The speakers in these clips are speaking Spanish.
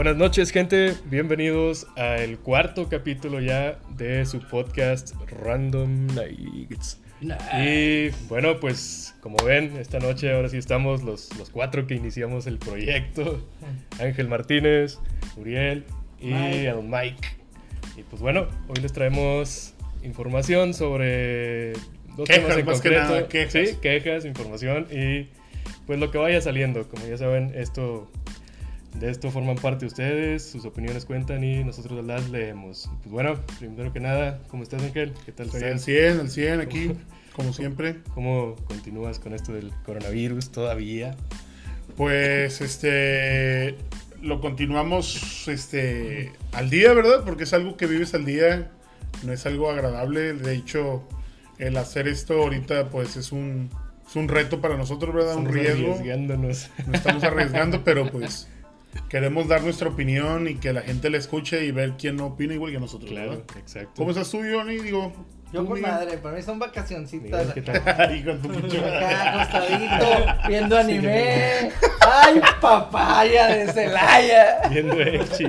Buenas noches, gente. Bienvenidos al cuarto capítulo ya de su podcast Random Nights. Y bueno, pues como ven, esta noche ahora sí estamos los, los cuatro que iniciamos el proyecto. Ángel Martínez, Uriel y el Mike. Y pues bueno, hoy les traemos información sobre dos Quejas, temas en más que concreto. nada, quejas. Sí, quejas, información y pues lo que vaya saliendo. Como ya saben, esto de esto forman parte ustedes, sus opiniones cuentan y nosotros las leemos. Pues bueno, primero que nada, ¿cómo estás Ángel? ¿Qué tal Estoy al estás? 100, al 100 aquí, como siempre. ¿Cómo continúas con esto del coronavirus todavía? Pues este lo continuamos este al día, ¿verdad? Porque es algo que vives al día, no es algo agradable. De hecho, el hacer esto ahorita pues es un, es un reto para nosotros, ¿verdad? Un Estamos riesgo. Arriesgándonos. Nos estamos arriesgando, pero pues queremos dar nuestra opinión y que la gente la escuche y ver quién no opina igual que nosotros. Claro, ¿verdad? exacto. ¿Cómo estás tú, Johnny? Digo, Yo con madre, para mí son vacacioncitas. Miguel, ¿qué tal? Hijo de tu pinche. Acá acostadito, viendo anime. ¡Ay, papaya de Celaya! Viendo Echi.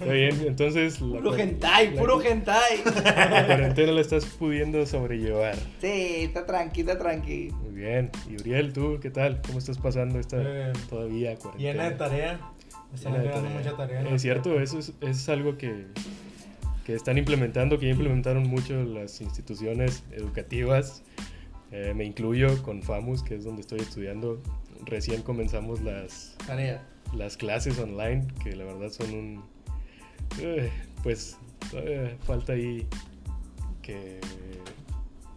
Está bien, entonces Puro hentai, puro hentai. la cuarentena la estás pudiendo sobrellevar. Sí, está tranqui, está tranqui. Muy bien. Y Uriel, ¿tú qué tal? ¿Cómo estás pasando esta Eh, todavía cuarentena? Llena de tarea. Están quedando tarea. mucha tarea. Es cierto, eso es, es algo que, que están implementando, que ya implementaron mucho las instituciones educativas. Eh, me incluyo con FAMUS, que es donde estoy estudiando. Recién comenzamos las, Tarea. las clases online, que la verdad son un... eh, pues todavía falta ahí que,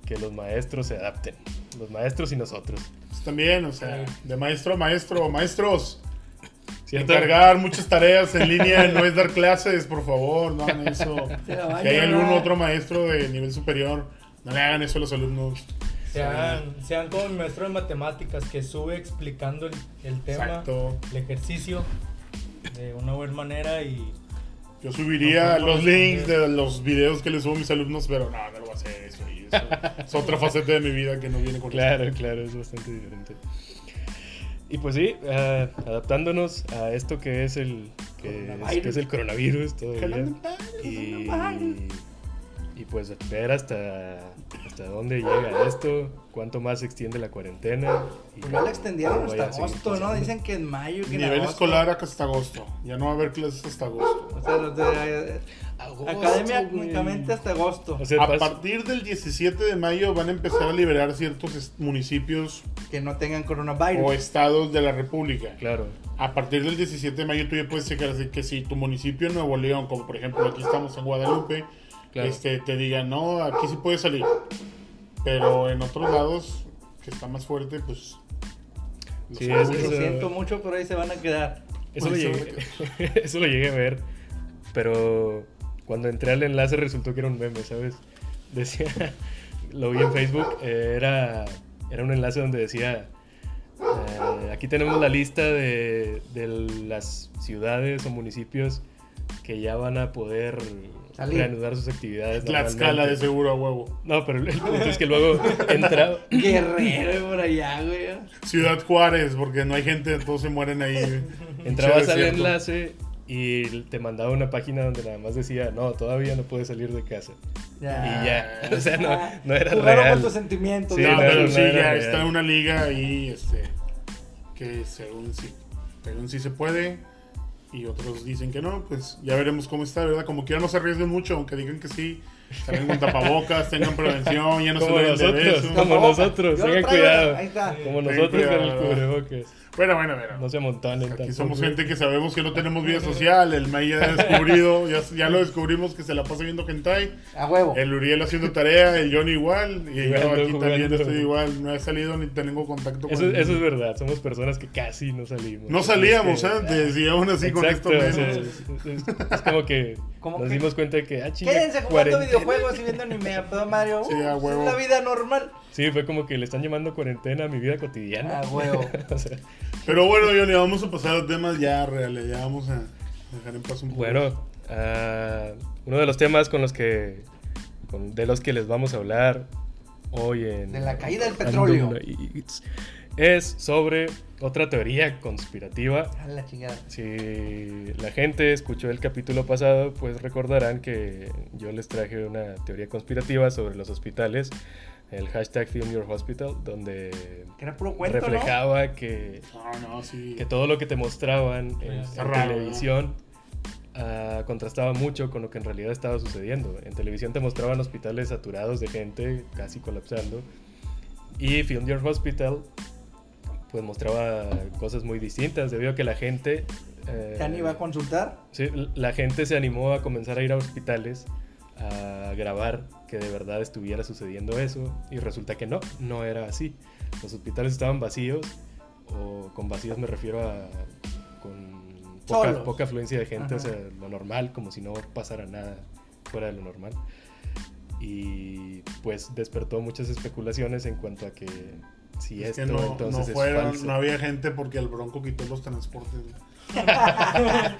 que los maestros se adapten. Los maestros y nosotros. Pues también, o sea, de maestro a maestro, maestros. ¿Cierto? Encargar muchas tareas en línea no es dar clases, por favor, no hagan eso. Si hay algún otro maestro de nivel superior, no le hagan eso a los alumnos. Sean, sean como mi maestro de matemáticas que sube explicando el, el tema, Exacto. el ejercicio de una buena manera y Yo subiría No, no, los links de los videos que les subo a mis alumnos, pero no, no lo voy a hacer eso. y eso es otra faceta de mi vida que no viene con Claro, claro, es bastante diferente. Y pues sí, ah, adaptándonos a esto que es el que es, Coronavirus. que es el coronavirus todavía. Y, y pues ver hasta, hasta dónde llega esto, cuánto más se extiende la cuarentena. y Pues ya lo extendieron hasta agosto, ¿no? Dicen que en mayo, que en Nivel agosto. escolar acá hasta agosto. Ya no va a haber clases hasta agosto. O sea, o sea, Agosto, académicamente hasta agosto. O sea, A pas- partir del 17 de mayo van a empezar a liberar ciertos est- municipios Que no tengan coronavirus. o estados de la República. claro, A partir del 17 de mayo tú ya puedes checar así que si tu municipio en Nuevo León, como por ejemplo aquí estamos en Guadalupe, Claro. este, te diga, no, aquí sí puedes salir. Pero en otros lados, que está más fuerte, pues... Sí, Lo siento mucho, pero ahí se van a quedar. Eso lo, Pues, llegué, eso lo llegué a ver, pero cuando entré al enlace resultó que era un meme, ¿sabes? Decía, lo vi en Facebook, eh, era, era un enlace donde decía, eh, aquí tenemos la lista de, de las ciudades o municipios que ya van a poder Salir. reanudar sus actividades. Tlaxcala de normalmente". seguro a huevo. No, pero el punto es que luego entraba... Guerrero por allá, güey. Ciudad Juárez, porque no hay gente, todos se mueren ahí. Entrabas al enlace y te mandaba una página donde nada más decía, no, todavía no puedes salir de casa. Y ya, o sea, no, no era Jugaron real. con tus sentimientos. Sí, no, ¿no? pero no sí, ya real. está una liga ahí, este, que según sí, según sí se puede, y otros dicen que no, pues ya veremos cómo está, ¿verdad? Como quiera no se arriesguen mucho, aunque digan que sí, salgan con tapabocas, tengan prevención, ya no se Como de nosotros, como nosotros, tengan cuidado. Ahí está. Como Ten nosotros con el cuidado. cubrebocas. Bueno, bueno, bueno. No se amontonen Aquí tampoco. somos gente que sabemos que no tenemos vida social, el May ya ha descubrido, ya, ya lo descubrimos que se la pasa viendo hentai, A huevo. el Uriel haciendo tarea, el Johnny igual, y yo Jugando, aquí también estoy igual, no he salido ni tengo contacto con Eso, eso es verdad, somos personas que casi no salimos. No salíamos Es que- antes y aún así con esto o sea, menos. es, es- es como que nos que- dimos cuenta de que, ah, chinga, Quédense jugando cuarentena. Videojuegos y viendo anime a pedo Mario. Sí, a huevo. Es la vida normal. Sí, fue como que le están llamando cuarentena a mi vida cotidiana. A huevo. o sea, Pero bueno, Johnny, vamos a pasar a temas ya reales, ya vamos a dejar en paz un poco. Bueno, ah, uno de los temas con los que con- de los que les vamos a hablar hoy en De la caída del petróleo. Es sobre otra teoría conspirativa A la chingada. Si la gente escuchó el capítulo pasado, pues recordarán que yo les traje una teoría conspirativa sobre los hospitales, el hashtag Film Your Hospital, donde Que era puro cuento, reflejaba que, No, no, sí. que todo lo que te mostraban en, en raro, ¿no? televisión ah, contrastaba mucho con lo que en realidad estaba sucediendo. En televisión te mostraban hospitales saturados de gente, casi colapsando, y Film Your Hospital pues mostraba cosas muy distintas debido a que la gente eh. ¿Ya ni iba a consultar? Sí, la gente se animó a comenzar a ir a hospitales a grabar que de verdad estuviera sucediendo eso y resulta que no, no era así. Los hospitales estaban vacíos o con vacíos me refiero a con poca, poca afluencia de gente, o sea, lo normal, como si no pasara nada fuera de lo normal. Y pues despertó muchas especulaciones en cuanto a que si Es esto que no, entonces no es fueron, falso. no había gente porque el Bronco quitó los transportes.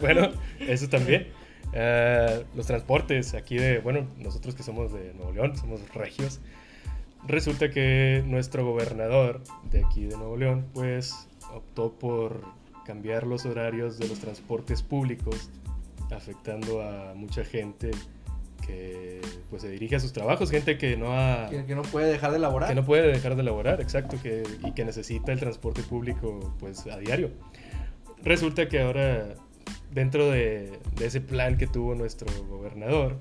Bueno, eso también. Ah, los transportes aquí de, bueno, nosotros que somos de Nuevo León, somos regios. Resulta que nuestro gobernador de aquí de Nuevo León, pues optó por cambiar los horarios de los transportes públicos, afectando a mucha gente que pues se dirige a sus trabajos, gente que no ha Que, que no puede dejar de laborar. que no puede dejar de laborar, exacto, que, y que necesita el transporte público pues a diario. Resulta que ahora, dentro de, de ese plan que tuvo nuestro gobernador,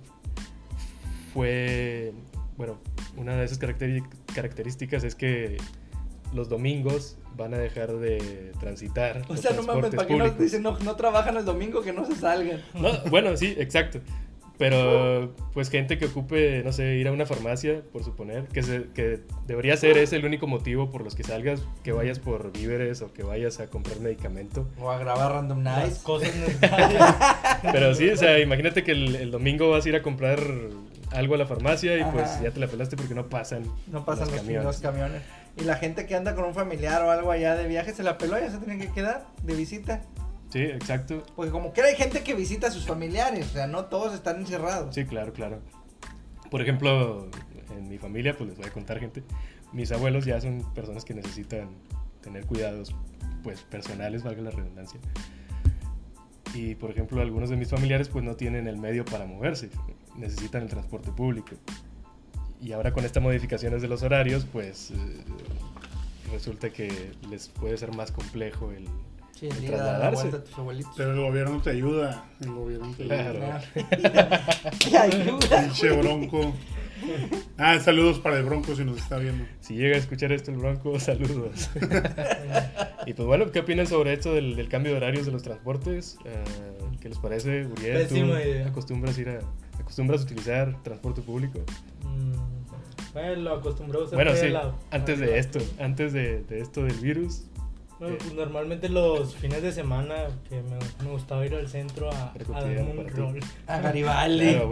fue, bueno, una de esas características es que los domingos van a dejar de transitar. O sea, no mames, ¿para qué nos dicen no, no trabajan el domingo que no se salgan? No, bueno, sí, exacto. Pero, pues, gente que ocupe, no sé, ir a una farmacia, por suponer, que, se- que debería ser ese el único motivo por los que salgas, que vayas por víveres o que vayas a comprar medicamento. O a grabar Random Nights. cosas necesarias. Pero sí, o sea, imagínate que el, el domingo vas a ir a comprar algo a la farmacia y pues ya te la pelaste porque no pasan, No pasan los, camiones. los camiones. Y la gente que anda con un familiar o algo allá de viaje se la peló, ya se tienen que quedar de visita. Sí, exacto. Porque como que hay gente que visita a sus familiares, o sea, no todos están encerrados. Sí, claro, claro. Por ejemplo, en mi familia, pues les voy a contar, gente. Mis abuelos ya son personas que necesitan tener cuidados, pues personales, valga la redundancia. Y por ejemplo, algunos de mis familiares, pues no tienen el medio para moverse, necesitan el transporte público. Y ahora con estas modificaciones de los horarios, pues eh, resulta que les puede ser más complejo el, Sí, la trasladarse. a tus abuelitos. Pero el gobierno te ayuda. El gobierno te ayuda. Claro. Te ayuda, Pinche. Bronco. Ah, saludos para el Bronco si nos está viendo. Si llega a escuchar esto el Bronco, saludos. y pues bueno, ¿qué opinan sobre esto del, del cambio de horarios de los transportes? Eh, ¿Qué les parece, Uriel? ¿Tú Pésima idea. acostumbras ir a, acostumbras a utilizar transporte público? Mm, bueno, lo acostumbrado a usar Bueno, sí, el lado. antes de esto, antes de, de esto del virus. Bueno, Eh. pues normalmente los fines de semana que me, me gustaba ir al centro a, a darme un rol. A Garibaldi. Claro.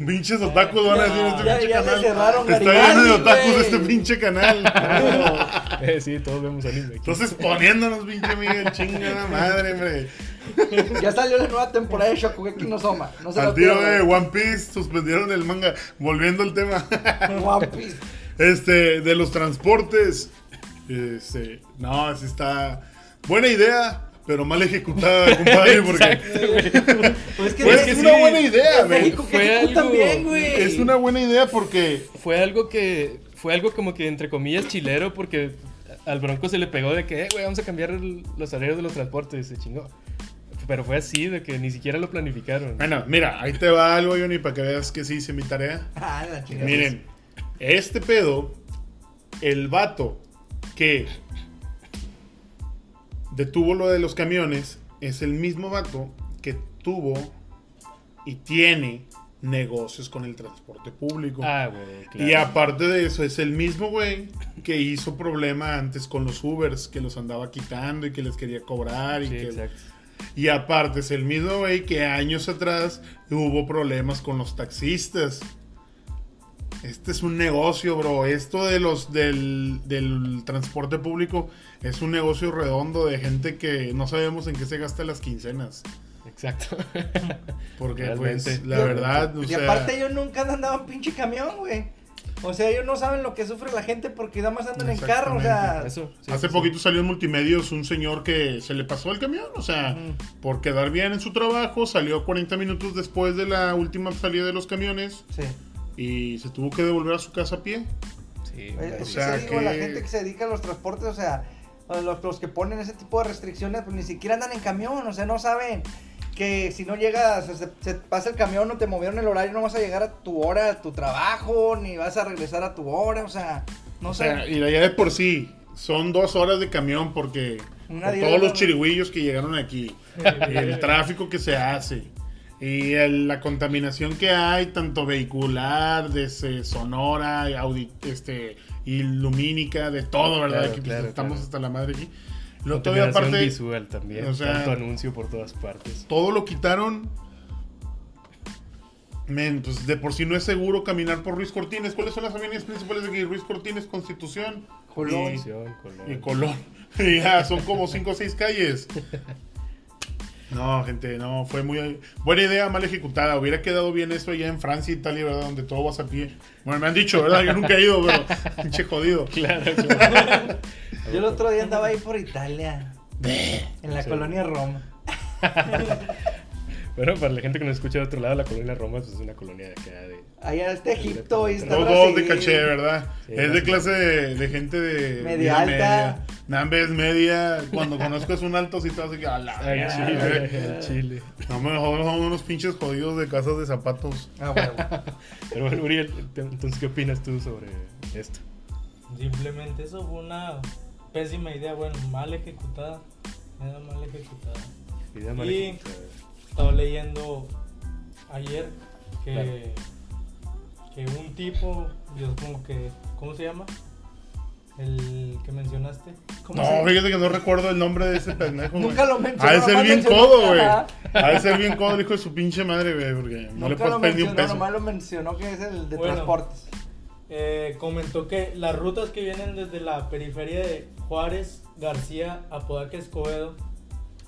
Pinches otakus van a decir este Ya- pinche ya canal. cerraron Está lleno de otakus este pinche canal. Eh, sí, todos vemos anime. aquí. Entonces poniéndonos, pinche Miguel, chingada madre, hombre. Ya salió la nueva temporada de Shokugeki no Soma. No se Al tío de pierdan. One Piece suspendieron el manga. Volviendo al tema. One Piece. Este, de los transportes. Este, no, así está. Buena idea, pero mal ejecutada, compadre, porque Pues que, Pues es es que una sí, buena idea, güey. Fue algo- güey. es una buena idea porque Fue algo que, fue algo como que entre comillas chilero porque al Bronco se le pegó de que, eh, güey, vamos a cambiar el- los horarios de los transportes, se chingó. Pero fue así, de que ni siquiera lo planificaron. Bueno, mira, ahí te va algo, Johnny, para que veas que sí hice mi tarea. Ah, la chingada. Miren, este pedo, el vato que detuvo lo de los camiones es el mismo vato que tuvo y tiene negocios con el transporte público. Ah, güey, claro. Y aparte de eso, es el mismo güey que hizo problema antes con los Ubers, que los andaba quitando y que les quería cobrar. Y, Sí, que, exacto. y aparte es el mismo güey que años atrás hubo problemas con los taxistas. Este es un negocio, bro. Esto de los del, del transporte público es un negocio redondo de gente que no sabemos en qué se gasta las quincenas. Exacto. Porque, Realmente. pues, la Yo- verdad, o y sea, aparte ellos nunca han andado en pinche camión, güey. O sea, ellos no saben lo que sufre la gente porque nada más andan en carro, o sea. Eso. sí, Hace sí, poquito salió en multimedios un señor que se le pasó el camión, o sea, por quedar bien en su trabajo, salió 40 minutos después de la última salida de los camiones Sí. Y se tuvo que devolver a su casa a pie. Sí, es o que sea, sí, digo, la que- gente que se dedica a los transportes, o sea, los, los que ponen ese tipo de restricciones, pues ni siquiera andan en camión, o sea, no saben que si no llegas, se, se pasa el camión, no te movieron el horario, no vas a llegar a tu hora, a tu trabajo, ni vas a regresar a tu hora, o sea, no O sé. sea, y ya de por sí, son dos horas de camión porque por todos los chirigüillos que llegaron aquí, el tráfico que se hace y el- la contaminación que hay, tanto vehicular, desde sonora, audi- este, y lumínica, de todo, ¿verdad? Claro, Aquí, pues, claro, estamos claro. hasta la madre aquí. Lo todavía aparte, visual también. o sea- tanto anuncio por todas partes. todo lo quitaron. Men, pues de por sí no es seguro caminar por Ruiz Cortines. ¿Cuáles son las avenidas principales de aquí? Ruiz Cortines, Constitución Colón. y- Colón. y Colón. Ya, son como 5 o 6 calles. No, gente, no, fue muy buena idea, mal ejecutada. Hubiera quedado bien eso allá en Francia, Italia, ¿verdad? Donde todo vas a pie. Bueno, me han dicho, ¿verdad? Yo nunca he ido, pero pinche jodido. Claro, claro. Yo el otro día andaba ahí por Italia, en la Sí. colonia Roma. Bueno, para la gente que nos escucha de otro lado, la colonia Roma pues, es una colonia de acá de... Allá está Egipto y está Los dos de caché, ¿verdad? Sí, es de clase de, de gente de Media alta. media. Nambe es media. Cuando conozcas un alto, sí te vas a a la Ay. Chile, Chile. No, mejor son unos pinches jodidos de casas de zapatos. Ah, bueno. Pero bueno, Uriel, entonces, ¿qué opinas tú sobre esto? Simplemente eso fue una pésima idea, bueno, mal ejecutada. Era mal ejecutada. Mal Y- ejecutada. Estaba leyendo ayer que, Claro. que un tipo, yo como que, ¿cómo se llama? El que mencionaste. ¿Cómo No, se- fíjate que no recuerdo el nombre de ese pendejo. Nunca lo mencionó, Ha de ser bien codo, güey. Ha de ser bien codo el hijo de su pinche madre, güey. Porque no le Nunca puedes lo pedir un mencionó, peso. nomás lo mencionó que es el de Bueno. transportes. Eh, comentó que las rutas que vienen desde la periferia de Juárez, García, Apodaca, Escobedo,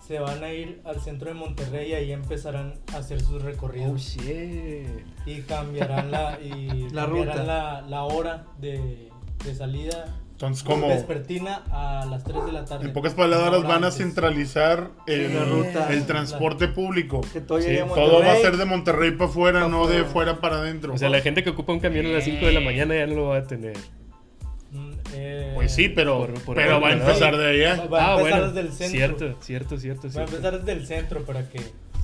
se van a ir al centro de Monterrey y ahí empezarán a hacer sus Oh, recorridos. shit. y cambiarán la, y La cambiarán ruta. la, la hora de, de salida Entonces, como vespertina a las 3 de la tarde. en pocas palabras, van a centralizar el, La ruta. el transporte público. Que todo Sí, llegue a Todo va a ser de Monterrey para afuera, no de fuera para adentro. O sea, la gente que ocupa un camión a las 5 de la mañana ya no lo va a tener. Mm, eh, Pues sí, pero, Por- por pero va a empezar de allá. Va a ah, empezar bueno. desde el centro. Cierto, cierto, cierto, Va a empezar desde el centro para que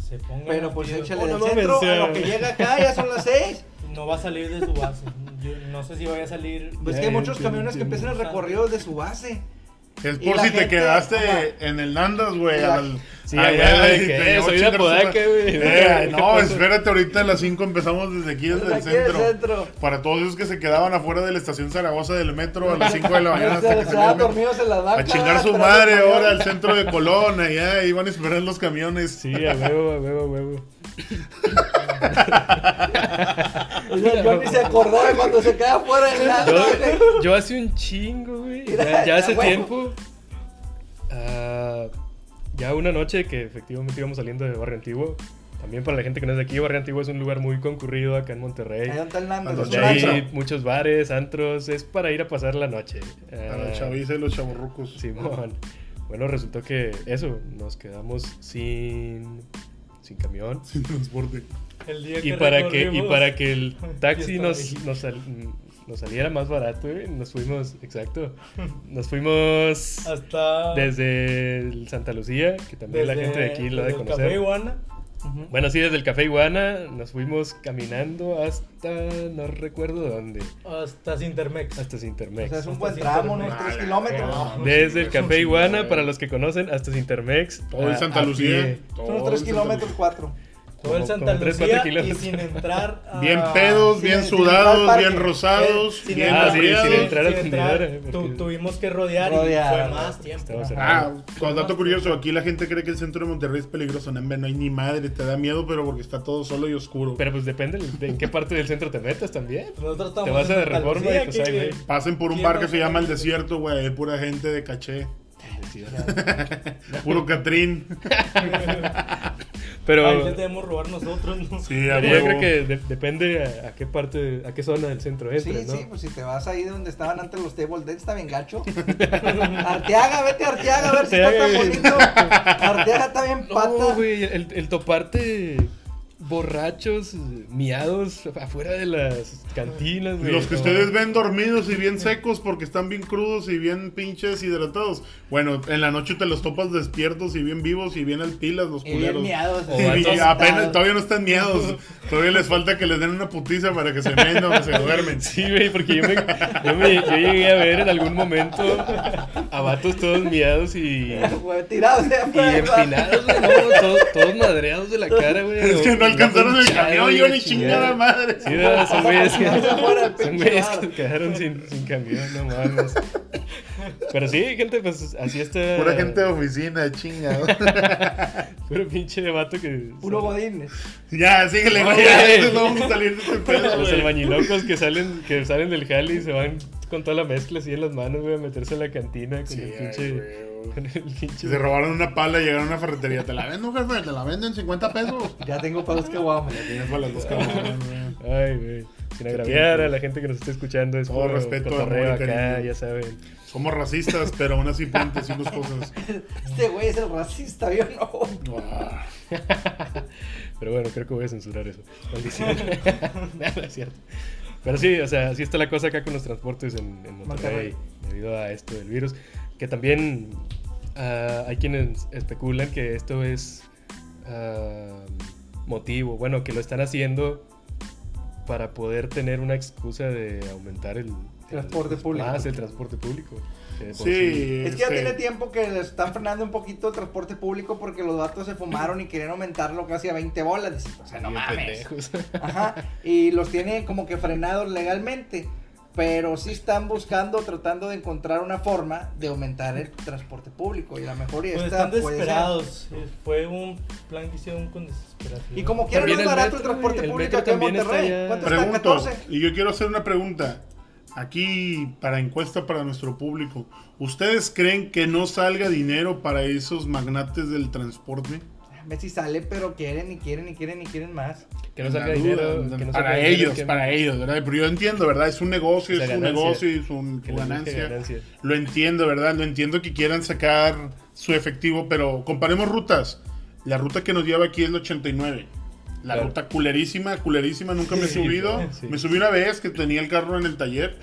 se ponga. Pero pues échale Oh, no del centro a lo que llega acá, ya son las 6. No va a salir de su base. Yo no sé si vaya a salir. Pues que hay muchos camiones que empiezan el recorrido de su base. Es por la si te quedaste ajá. en el Nandas, güey. La- al- Sí, allá, allá, y de te que, llevó soy de güey. Eh, ¿Qué no, espérate, ahorita a las 5 empezamos desde aquí, desde el centro. centro. Para todos esos que se quedaban afuera de la estación Zaragoza del metro a las 5 de la mañana Se hasta que se dormidos en las A chingar su madre ahora al centro de Colón, allá iban a esperar los camiones. Sí, a huevo, a huevo, a huevo. Yo ni se acordó de cuando se queda afuera en la. Yo, yo hace un chingo, güey. Mira, Ya, ya hace tiempo. ah, ya una noche que efectivamente íbamos saliendo de Barrio Antiguo. También para la gente que no es de aquí, Barrio Antiguo es un lugar muy concurrido acá en Monterrey. Ahí donde está el Nandas, Donde hay muchos bares, antros. Es para ir a pasar la noche. A Ah, la chaviza y los chavorrucos. Simón. Bueno, resultó que eso, nos quedamos sin, sin camión. Sin transporte. El día Y que para que, y para que el taxi nos, nos, sal- nos saliera más barato, güey, nos fuimos, exacto, nos fuimos Hasta. desde el Santa Lucía, que también la desde- gente de aquí lo ha de el Café conocer. Iguana. Bueno, sí, desde el Café Iguana nos fuimos caminando hasta, no recuerdo dónde, Hasta Sintermex. hasta O Sintermex. sea, es un Hasta buen tramo, unos 3 Ah, kilómetros. no. Desde el Café Iguana, para los que conocen, hasta Sintermex. Todo el Santa Lucía. unos el 3 Santa kilómetros, Lucía. 4. Todo el Santa Lucía y sin entrar. a- Bien pedos, sin- bien sudados, al bien rosados, Eh, sin bien Ah, sí, hambriados. sin entrar al entrar, eh, tu- tuvimos que rodear, Rodear. y fue más tiempo. Ah, con dato curioso, aquí la gente cree que el centro de Monterrey es peligroso. No, no hay ni madre, te da miedo, pero porque está todo solo y oscuro. Pero pues depende de en qué parte del centro te metas también. Nosotros estamos Te vas a de Reforma y pues ahí, güey. Pasen por un ¿Quién bar que se llama El? Desierto, güey, hay pura gente de caché. Puro Catrín. Pero Ahí les debemos robar nosotros, ¿no? Sí, a yo creo que de- depende a, a qué parte, a qué zona del centro Sí, entres, ¿no? sí, pues si te vas ahí donde estaban antes los table dance, está bien gacho. Arteaga, vete a Arteaga a ver si está tan bonito. Arteaga está bien pata. No, güey, el, el toparte borrachos, miados afuera de las cantinas, güey. Los que no. ustedes ven dormidos y bien secos porque están bien crudos y bien pinches hidratados. Bueno, en la noche te los topas despiertos y bien vivos y bien al pilas los y bien culeros. miados. Y apenas, todavía no están miados. Todavía les falta que les den una putiza para que se vendan o se duermen. Sí, güey, porque yo, me, yo, me- yo llegué a ver en algún momento a vatos todos miados y, tirados de y empinados, no, todos, todos madreados de la cara, güey. Es que no alcanzaron el camión, yo ni chingada madre. Sí, no, son güeyes que, son güeyes que quedaron sin, sin camión, no mames. Pero sí, gente, pues así está. Pura gente de oficina, chinga. Puro pinche vato que. Puro godín. ya, síguele, güey. Ya, entonces no vamos a salir de este pedo, Los albañilocos que salen, que salen del jale y se van con toda la mezcla así en las manos, güey, a meterse a la cantina con Sí, el pinche. Con el se robaron una pala y llegaron a una ferretería, te la vendo, jefe, te la vendo en 50 pesos. Ya tengo para los que guamos. Tienes para las dos güey. Ay, güey. Sin agraviar a la gente que nos está escuchando. Es Todo por respeto, cotorreo amor acá, ya saben. Somos racistas, pero aún así pueden decirnos cosas. Este güey es el racista, ¿vio? No. Pero bueno, creo que voy a censurar eso. Maldición. no, no es cierto. Pero sí, o sea, así está la cosa acá con los transportes en, en Monterrey, Monterrey. debido a esto del virus. Que también ah, hay quienes especulan que esto es ah, motivo, bueno, que lo están haciendo para poder tener una excusa de aumentar el Transporte el- público. Más el transporte público. Sí, Es que ya este, tiene tiempo que le están frenando un poquito el transporte público porque los datos se fumaron y querían aumentarlo casi a 20 bolas. O sea, no mames. Ajá. Y los tiene como que frenados legalmente. Pero sí están buscando, tratando de encontrar una forma de aumentar el transporte público. Y la mejor y Pues esta están desesperados. Eh, Fue un plan que hicieron con desesperación. Y como También es el barato metro, el transporte el público aquí en también está Monterrey. ya- ¿Cuánto está? Pregunto, 14. y yo quiero hacer una pregunta. Aquí, para encuesta para nuestro público. ¿Ustedes creen que no salga dinero para esos magnates del transporte? A ver si sale, pero quieren y quieren y quieren y quieren más. Que no salga duda, dinero. que no salga para ellos, para ellos, ¿verdad? Pero yo entiendo, ¿verdad? Es un negocio, es un negocio y es un, su ganancia. ganancia. Lo entiendo, ¿verdad? Lo entiendo que quieran sacar su efectivo, pero comparemos rutas. La ruta que nos lleva aquí es la 89. La Claro. ruta culerísima, culerísima, nunca me he Sí, subido. sí. Me subí una vez que tenía el carro en el taller.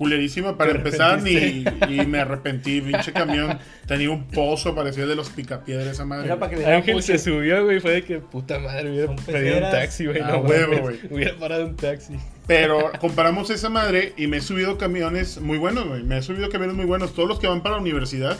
Culerísima para empezar y, me arrepentí. Pinche camión tenía un pozo, parecía de los picapiedras esa madre. Ángel se subió, güey. Fue de que puta madre, hubiera pedido un taxi, güey. Ah, no huevo, güey. Hubiera parado un taxi. Pero comparamos esa madre y me he subido camiones muy buenos, güey. Me he subido camiones muy buenos. Todos los que van para la universidad,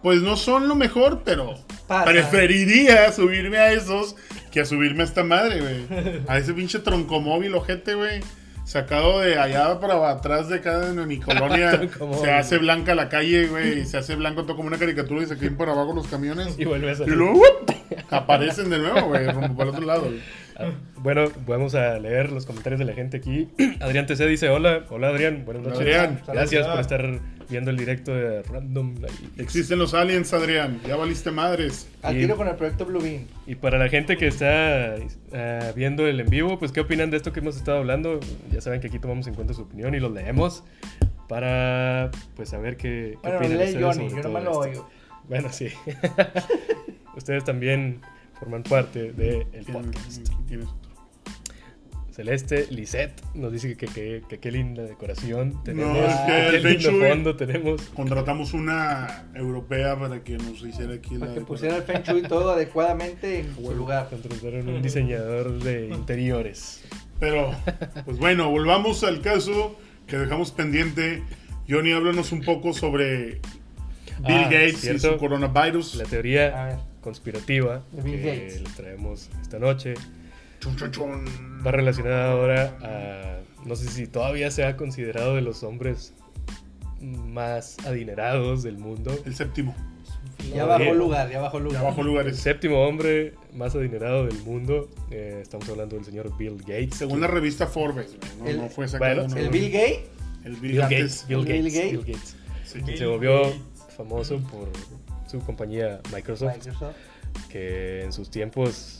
pues no son lo mejor, pero Pasa. preferiría subirme a esos que a subirme a esta madre, güey. A ese pinche troncomóvil, ojete, güey. Sacado de allá para atrás de acá en mi colonia. Troncomóvil. se hace blanca la calle, güey. y Se hace blanco todo como una caricatura y se caen por abajo los camiones. Y vuelve a Y salir. luego ¡wup! aparecen de nuevo, güey, rumbo para el otro lado. güey. Ah, Bueno, vamos a leer los comentarios de la gente aquí. Adrián TC dice: Hola, hola Adrián, buenas noches. Adrián. Gracias por estar viendo el directo de Random. Existen los aliens, Adrián. Ya valiste madres. Al tiro con el proyecto Blue Beam. Y para la gente que está ah, viendo el en vivo, pues qué opinan de esto que hemos estado hablando. Ya saben que aquí tomamos en cuenta su opinión y los leemos para pues saber qué, qué Bueno, opinan lee ustedes Johnny, sobre yo no me lo oigo. Bueno, sí. ustedes también forman parte del podcast. Tienes-. Celeste Lisette nos dice que que- que qué linda decoración tenemos. es que qué el lindo Feng Shui- fondo tenemos. Contratamos una europea para que nos hiciera aquí la Para que decoración. pusiera el Feng Shui todo adecuadamente en su lugar. Contrataron un diseñador de interiores. Pero, pues bueno, volvamos al caso que dejamos pendiente. Johnny, háblanos un poco sobre Bill Ah, Gates y ¿cierto? su coronavirus. La teoría conspirativa De Bill que Gates. les traemos esta noche Chun, chun, chun. va relacionada ahora a no sé si todavía se ha considerado de los hombres más adinerados del mundo. El séptimo. Ya No, bajó lugar, ya bajó lugar. abajo El lugares. séptimo hombre más adinerado del mundo. eh, estamos hablando del señor Bill Gates. Según la revista Forbes, no, El- no fue sacado. Bueno, no, ¿El. Bill Gay? El Bill, Bill Gates. Gates. Bill Bill Gates. Gates. Bill Gates. Sí. que Bill se volvió Gates. famoso por su compañía Microsoft. Microsoft. que en sus tiempos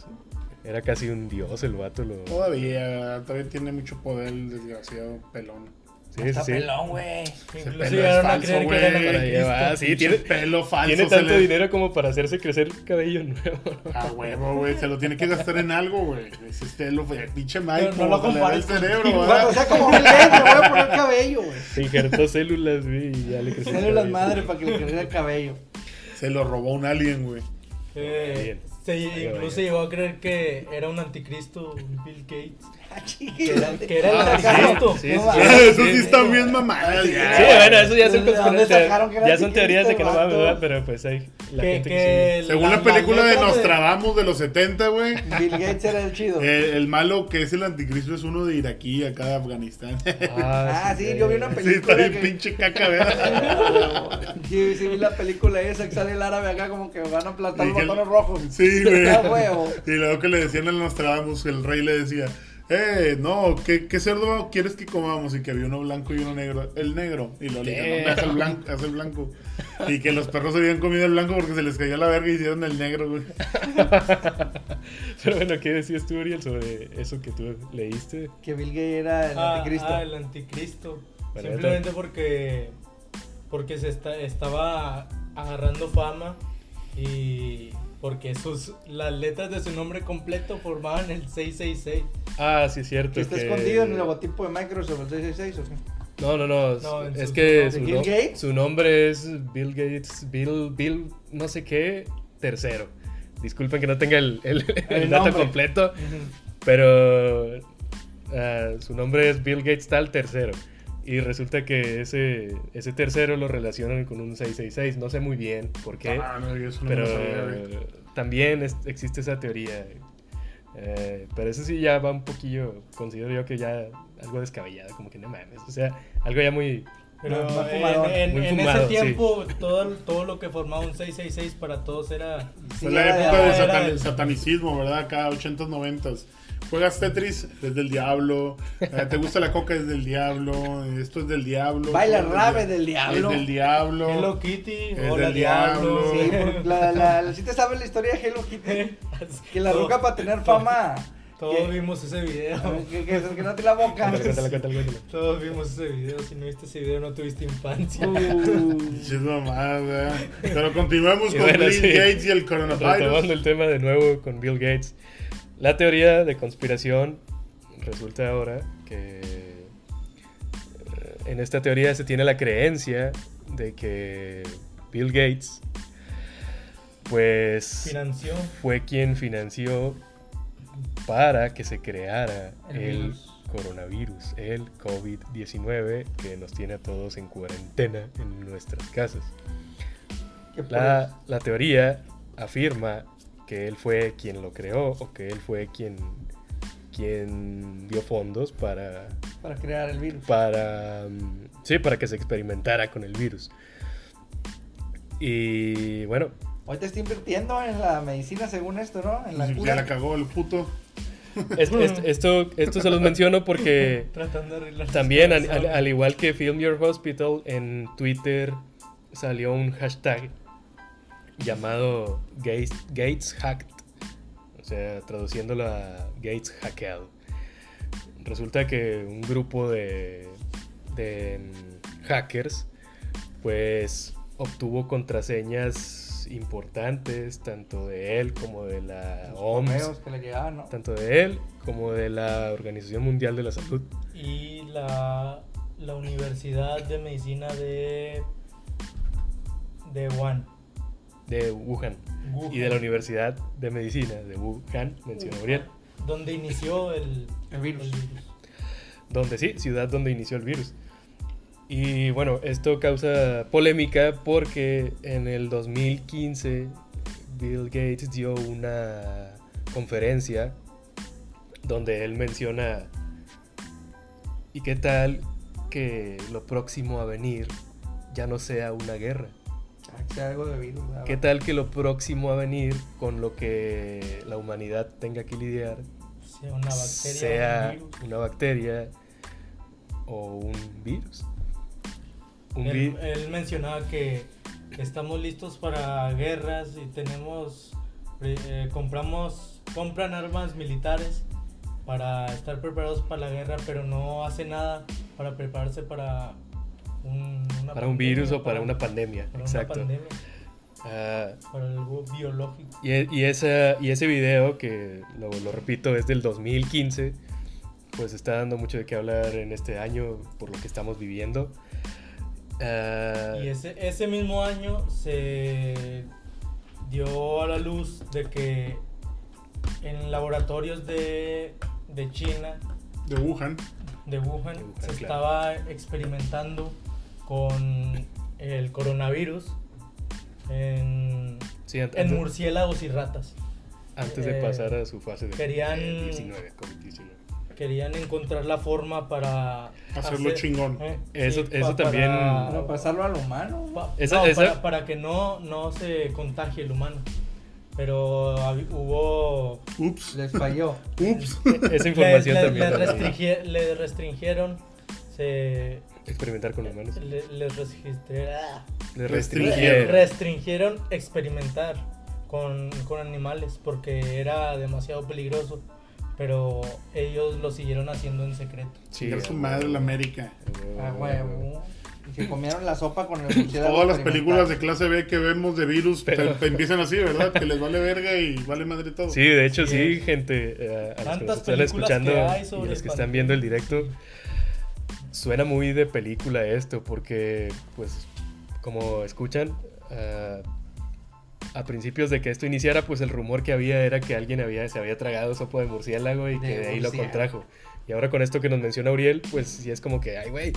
era casi un dios el vato. Lo... Todavía, todavía tiene mucho poder el desgraciado pelón. Sí, Está sí, pelón, güey. Incluso llegaron es a falso, creer que güey. era el Para anticristo. llevar, sí, tiene, pelo falso. tiene tanto le- dinero como para hacerse crecer cabello nuevo. ¿no? A huevo, güey. Se lo tiene que gastar en algo, güey. Ese estelo, güey. Pinche Mike. No, no lo el compares con- cerebro, Cuando ¿verdad? sea como Gates, me voy a poner cabello, güey. Se injertó células, güey, y ya le creció. el Células madre para que le creciera el cabello. Se lo robó un alien, güey. Eh, Bien. Se- Bien, incluso llegó a creer que era un anticristo Bill Gates. Ah, Que era, que era el Ah, anticristo. sí, No sí, mames. sí. Eso sí están bien mamadas, Sí, bueno, eso ya son ¿De dónde conspiraciones. Ya son teorías de que no mames? ¿verdad? Pero pues hay la Que, gente que que Según la película de Nostradamus de los 70, güey. Bill Gates era el chido. El, el malo que es el anticristo es uno de Iraquí, acá de Afganistán. sí. Ah, sí, yo vi una Sí, está película bien que- pinche caca, ¿verdad? Sí, sí vi la película esa que sale el árabe acá como que van a plantar los botones rojos. Sí, güey. Ah. Y luego que le decían al Nostradamus, el rey le decía, eh, no, ¿qué, qué cerdo quieres que comamos? Y que había uno blanco y uno negro. El negro. Y dijeron, no, haz el blanco, haz el blanco. Y que los perros habían comido el blanco porque se les cayó la verga y hicieron el negro, güey. Pero bueno, ¿qué decías tú, Uriel, sobre eso que tú leíste? Que Bill Gates era el Ah, anticristo. ah, el anticristo. Bueno, Simplemente porque porque se está, estaba agarrando fama y porque sus las letras de su nombre completo formaban el 666. Ah, sí, es cierto. que está que- escondido en el logotipo de Microsoft, el 666 o qué? No, no, no. No, es su- que ¿de su, Bill no- Gates? su nombre es Bill Gates, Bill, Bill, no sé qué, tercero. Disculpen que no tenga el, el- el El dato nombre. completo, pero ah, su nombre es Bill Gates tal tercero. Y resulta que ese, ese tercero lo relacionan con un 666. No sé muy bien por qué. Ah, no, yo eso no pero sabía, también es- existe esa teoría. Eh, pero eso sí ya va un poquillo, considero yo que ya algo descabellado, como que no mames. O sea, algo ya muy... Pero más en, en- Muy en ese sí. tiempo todo, todo lo que formaba un 666 para todos era Fue Sí, la era de época del ahora, satan- satanicismo, ¿verdad? Acá, 80s, 90s. Juegas Tetris, es del diablo. Eh, ¿Te gusta la coca? Es del diablo. Esto es del diablo. Baila es del diablo. Es del diablo. Hello Kitty, Es Hola del Diablo. diablo. Sí, la, la, la- ¿sí te sabes la historia de Hello Kitty? Que la roca para tener fama. Todos vimos ese video. Que, que, que no te la boca. Cuéntale, cuéntale, cuéntale, cuéntale. Todos vimos ese video. Si no viste ese video, no tuviste infancia. Uh, ¿verdad? Pero continuemos Y con bueno, Bill sí. Gates y el Retomando coronavirus. el tema de nuevo con Bill Gates. La teoría de conspiración resulta ahora que eh, en esta teoría se tiene la creencia de que Bill Gates pues Financió fue quien financió para que se creara El el, virus. coronavirus, el COVID-19 que nos tiene a todos en cuarentena en nuestras casas. La, la teoría afirma que él fue quien lo creó o que él fue quien, quien dio fondos para, Para crear el virus. para, sí, para que se experimentara con el virus. Y bueno, Hoy te está invirtiendo en la medicina según esto, ¿no? En la Ya cura. la cagó el puto. es- es- esto, esto se los menciono porque tratando de arreglar también, al- al igual que Film Your Hospital, en Twitter salió un hashtag llamado Gates, Gates Hacked. O sea, traduciéndolo a Gates hackeado. Resulta que un grupo de, de mm, hackers pues obtuvo contraseñas importantes tanto de él como de la OMS, Correos que le llegaban, ¿no? tanto de él como de la Organización Mundial de la Salud. Y la, la Universidad de Medicina de. de Wuhan. De Wuhan, Wuhan. y de la Universidad de Medicina de Wuhan, mencionó Uriel, Donde inició el, El virus. donde sí, ciudad donde inició el virus. Y bueno, esto causa polémica porque en el 2015 Bill Gates dio una conferencia donde él menciona, ¿y qué tal que lo próximo a venir ya no sea una guerra? Que sea algo de virus. ¿verdad? ¿Qué tal que lo próximo a venir con lo que la humanidad tenga que lidiar sea una bacteria. sea un virus. una bacteria o un virus? Un Él, vi- él mencionaba que estamos listos para guerras y tenemos eh, compramos, compran armas militares para estar preparados para la guerra, pero no hace nada para prepararse para un, una Para un pandemia, virus o para una pandemia. para una Exacto. pandemia, Ah, para algo biológico. y, y esa, y ese video, que lo, lo repito, es del 2015, pues está dando mucho de qué hablar en este año por lo que estamos viviendo. Ah, Y ese, ese mismo año se dio a la luz de que en laboratorios de, de China, De Wuhan. de Wuhan, De Wuhan, se claro. estaba experimentando con el coronavirus en, sí, an- en antes, murciélagos y ratas. antes de eh, pasar a su fase de querían- de 19, COVID-19. Querían encontrar la forma para Hacerlo chingón. eh, Eso- sí, eso pa- también- para- Para pasarlo al humano. Pa- Esa- no, esa- Para, para que no, no se contagie el humano. Pero hubo. Ups. Les falló. Ups. Esa información le, le- también. le la- restringi- le restringieron. Se. Experimentar con humanos. le- les ah, Le Restringieron. experimentar con, con animales porque era demasiado peligroso. Pero ellos lo siguieron haciendo en secreto. Sí, su madre la América. A huevo. Y se comieron la sopa con el murciélago Todas las películas de clase B que vemos de virus Pero- te- te empiezan así, ¿verdad? Que les vale verga y vale madre todo. Sí, de hecho Sí gente, eh, a los que nos Tantas están escuchando y los que están viendo el directo, suena muy de película esto, porque pues como escuchan, ah, a principios de que esto iniciara, pues el rumor que había era que alguien había, se había tragado sopa de murciélago y que De ahí lo contrajo. Y ahora con esto que nos menciona Uriel, pues sí es como que, ay, güey.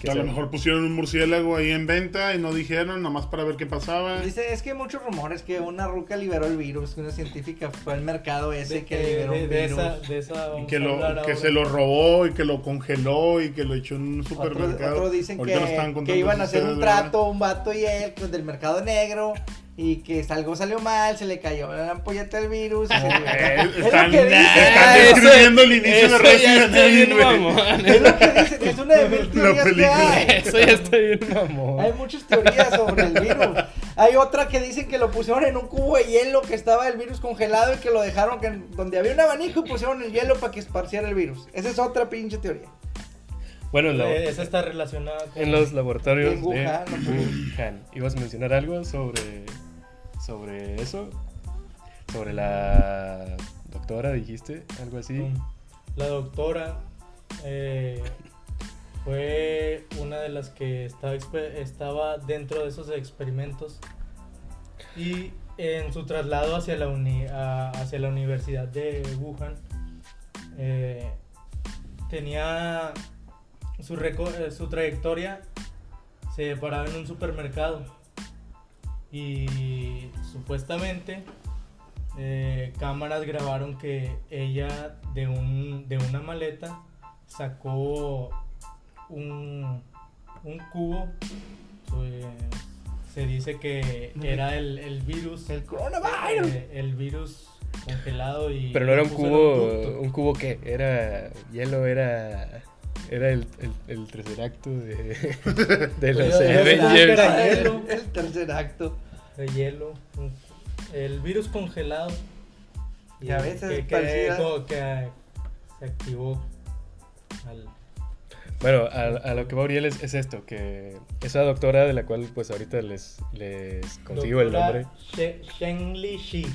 que a lo mejor pusieron un murciélago ahí en venta y no dijeron, nomás para ver qué pasaba. Dice, es que hay muchos rumores que una ruca liberó el virus, que una científica fue al mercado ese De, que liberó de, un de virus. esa, de esa Y que, lo, que se lo robó y que lo congeló y que lo echó en un supermercado. otros dicen Ahorita nos que, que iban a hacer un trato, un vato y él, con del mercado negro. Y que algo salió mal, se le cayó la ampolleta del virus. se- Eh, es lo están, describiendo el inicio de eso ya Resident está bien Evil. Es lo que dicen, es una de mil teorías que hay. Eso ya está bien mamón. Hay muchas teorías sobre el virus. Hay otra que dicen que lo pusieron en un cubo de hielo que estaba el virus congelado y que lo dejaron que donde había un abanico y pusieron el hielo para que esparciera el virus. Esa es otra pinche teoría. Bueno, en, la- Eh, esa está relacionada con en los laboratorios En Wuhan, de Wuhan. ¿Ibas a mencionar algo sobre, sobre eso? Sobre la doctora, dijiste, algo así. con la doctora eh, fue una de las que estaba, estaba dentro de esos experimentos y en su traslado hacia la, uni- hacia la universidad de Wuhan eh, tenía su, su trayectoria se paraba en un supermercado y supuestamente eh, cámaras grabaron que ella de, un, de una maleta sacó un, un cubo. eh, se dice que era el, el virus. El coronavirus. eh, el virus congelado y. Pero no era un cubo, ducto. un cubo que era hielo, era era el, el, el tercer acto de, de los Avengers. era hielo. el tercer acto. de hielo. El virus congelado. Y a veces que, que, como que se activó. al- Bueno, a, a lo que va Uriel es, es esto, que esa doctora de la cual pues ahorita les, les consigo el nombre. She- Sheng Li Shi.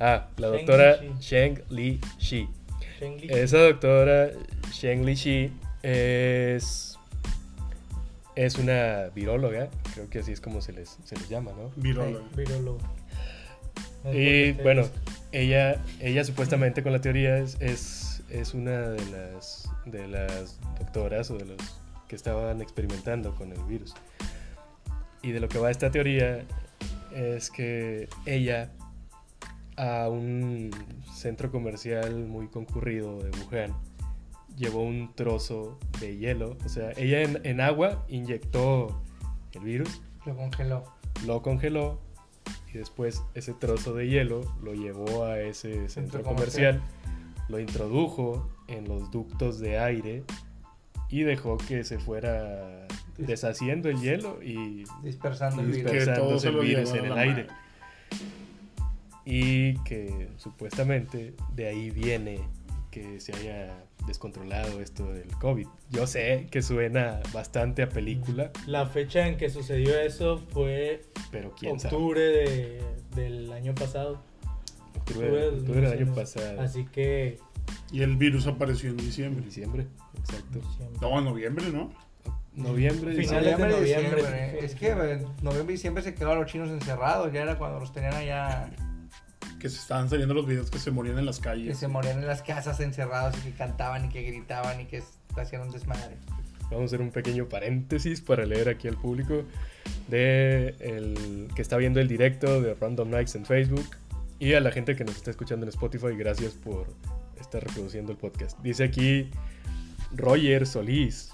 Ah, la Sheng doctora Li Shi. Sheng Li Shi. Sheng Li Esa doctora Sheng Li Shi es, es una viróloga, creo que así es como se les, se les llama, ¿no? Es Y bueno, ella, ella supuestamente con la teoría es, es, es una de las, de las doctoras o de los que estaban experimentando con el virus. Y de lo que va esta teoría es que ella a un centro comercial muy concurrido de Wuhan llevó un trozo de hielo. O sea, ella en, en agua inyectó el virus Lo congeló. lo congeló y después ese trozo de hielo lo llevó a ese centro comercial, lo introdujo en los ductos de aire y dejó que se fuera deshaciendo el hielo y Dispersando el virus. El en el aire. madre. y que supuestamente de ahí viene que se haya descontrolado esto del COVID. Yo sé que suena bastante a película, La fecha en que sucedió eso fue pero quién sabe. octubre de- del año pasado. Octubre, Octubre de octubre del año 2019. pasado. Así que. Y el virus apareció en En diciembre. diciembre, exacto. No, en noviembre, ¿no? Noviembre, Finales de Noviembre, noviembre. diciembre. Es que en noviembre y diciembre se quedaron los chinos encerrados. Ya era cuando los tenían allá. Que se estaban saliendo los videos que se morían en las Que calles. se morían en las casas encerrados y que cantaban y que gritaban y que hacían un desmadre. Vamos a hacer un pequeño paréntesis para leer aquí al público de el que está viendo el directo de Random Nights en Facebook y a la gente que nos está escuchando en Spotify, gracias por estar reproduciendo el podcast. Dice aquí Roger Solís,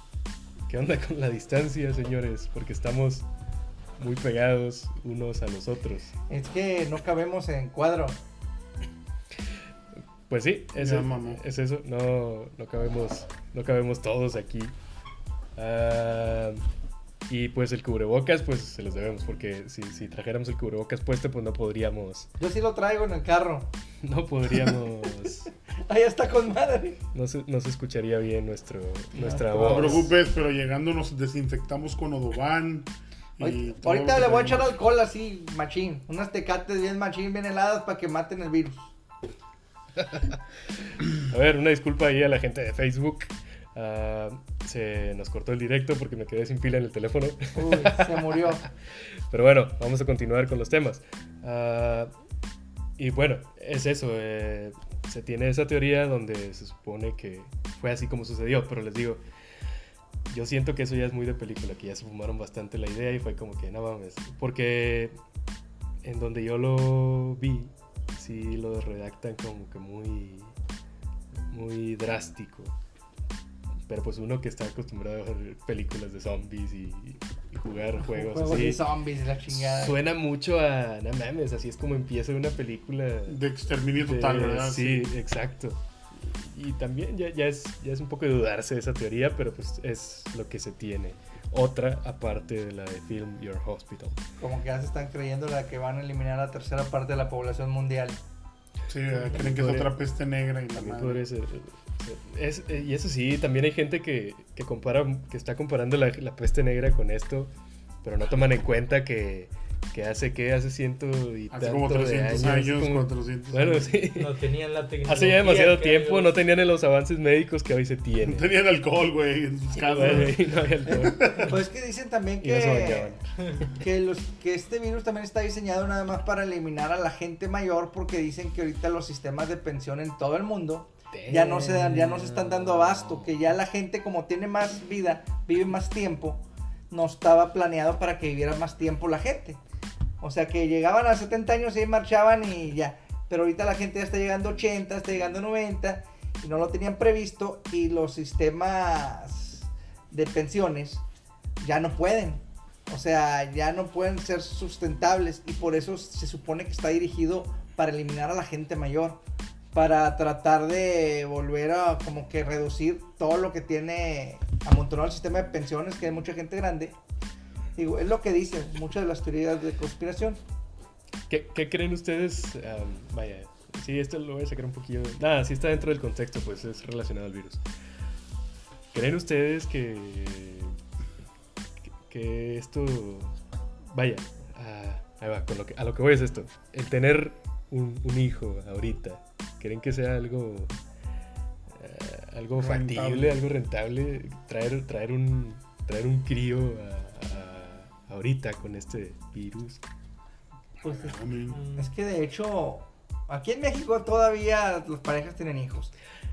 ¿qué onda con la distancia, señores? Porque estamos muy pegados unos a los otros. Es que no cabemos en cuadro. Pues sí, es, Ya, mamá. es eso, no, no, cabemos, no cabemos todos aquí. Ah, y pues el cubrebocas, pues se los debemos, porque si, si trajéramos el cubrebocas puesto, pues no podríamos, Yo sí lo traigo en el carro. no podríamos, Ahí está con madre. no se, no se escucharía bien nuestro, nuestra No te voz. preocupes, pero llegando nos desinfectamos con Odoban. Ahorita, le voy a echar alcohol así, machín. Unas tecates bien machín, bien heladas para que maten el virus. A ver, una disculpa ahí a la gente de Facebook. Ah, se nos cortó el directo porque me quedé sin pila en el teléfono. Uy, se murió. Pero bueno, vamos a continuar con los temas. Ah, y bueno, es eso. eh, se tiene esa teoría donde se supone que fue así como sucedió, pero les digo, yo siento que eso ya es muy de película, que ya se fumaron bastante la idea y fue como que no mames. Porque en donde yo lo vi, sí lo redactan como que muy, muy drástico. Pero pues uno que está acostumbrado a ver películas de zombies y, y jugar juegos, Juegos así. de zombies, la chingada. Suena mucho a, no mames, así es como empieza una película. De exterminio de- total, ¿verdad? Sí, exacto. Y también ya, ya, es, ya es un poco de dudarse de esa teoría, pero pues es lo que se tiene. Otra aparte de la de Film Your Hospital. Como que ya se están creyendo la que van a eliminar la tercera parte de la población mundial. Sí, creen que es Podría- otra peste negra y la También madre. podría ser. ser- es- eh, y eso sí, también hay gente que, que compara, que está comparando la, la peste negra con esto, pero no toman en cuenta que, que hace que hace ciento y Hace tanto como 300 de años, como- 400 Bueno, años. sí. No tenían la tecnología. Hace ya demasiado tiempo, ellos- no tenían los avances médicos que hoy se No tienen. tenían alcohol, güey, en sus casas. No había alcohol. Pues es que dicen también no que, que, los, que este virus también está diseñado nada más para eliminar a la gente mayor porque dicen que ahorita los sistemas de pensión en todo el mundo ya no se dan, ya no se están dando abasto, que ya la gente como tiene más vida, vive más tiempo, no estaba planeado para que viviera más tiempo la gente. O sea que llegaban a 70 años y marchaban y ya. Pero ahorita la gente ya está llegando a 80, está llegando a 90 y no lo tenían previsto y los sistemas de pensiones ya no pueden. O sea, ya no pueden ser sustentables y por eso se supone que está dirigido para eliminar a la gente mayor para tratar de volver a como que reducir todo lo que tiene amontonado el sistema de pensiones, que hay mucha gente grande. Digo, es lo que dicen muchas de las teorías de conspiración. ¿Qué, qué creen ustedes? Vaya, sí, esto lo voy a sacar un poquillo. Nada, sí está dentro del contexto, pues es relacionado al virus. ¿Creen ustedes que, que, que esto, vaya, a, ahí va, con lo que, a lo que voy es esto, el tener un, un hijo ahorita, ¿creen que sea algo, eh, algo Rentable. factible, algo rentable, traer, traer un, traer un crío a- a- ahorita con este virus? Pues mean, Mm, es que de hecho, aquí en México todavía las parejas tienen hijos.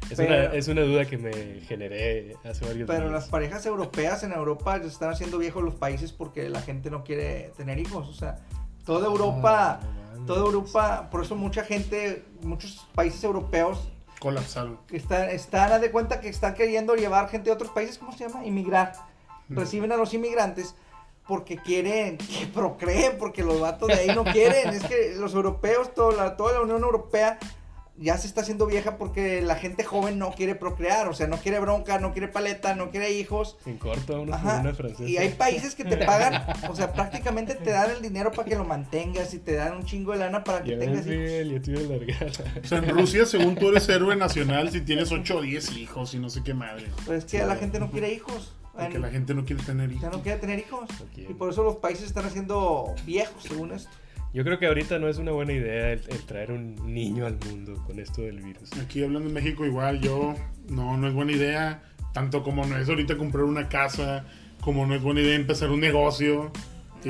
Es, Pero- una, es una duda que me generé hace varios Pero días. las parejas europeas en Europa se están haciendo viejos los países porque la gente no quiere tener hijos. O sea, toda Europa, Ah, mames. toda Europa, por eso mucha gente, muchos países europeos colapsaron. que están, están, de cuenta que están queriendo llevar gente de otros países, ¿cómo se llama? Inmigrar. Reciben a los inmigrantes porque quieren que procreen, porque los vatos de ahí no quieren. Es que los europeos, toda la, toda la Unión Europea ya se está haciendo vieja porque la gente joven no quiere procrear, o sea, no quiere bronca, no quiere paleta, no quiere hijos. En corto, una, Ajá. una francesa. Y hay países que te pagan, o sea, prácticamente te dan el dinero para que lo mantengas y te dan un chingo de lana para que Ya tengas hijos. Te a largar. O sea, en Rusia, según tú eres héroe nacional si tienes 8 o 10 hijos y no sé qué madre. Pues es que la gente no quiere hijos. Porque la gente no quiere tener Ya hijos. no quiere tener hijos. No. Y por eso los países están haciendo viejos, según esto. Yo creo que ahorita no es una buena idea el, el traer un niño al mundo con esto del virus. Aquí hablando en México igual, yo no, no es buena idea, tanto como no es ahorita comprar una casa, como no es buena idea empezar un negocio.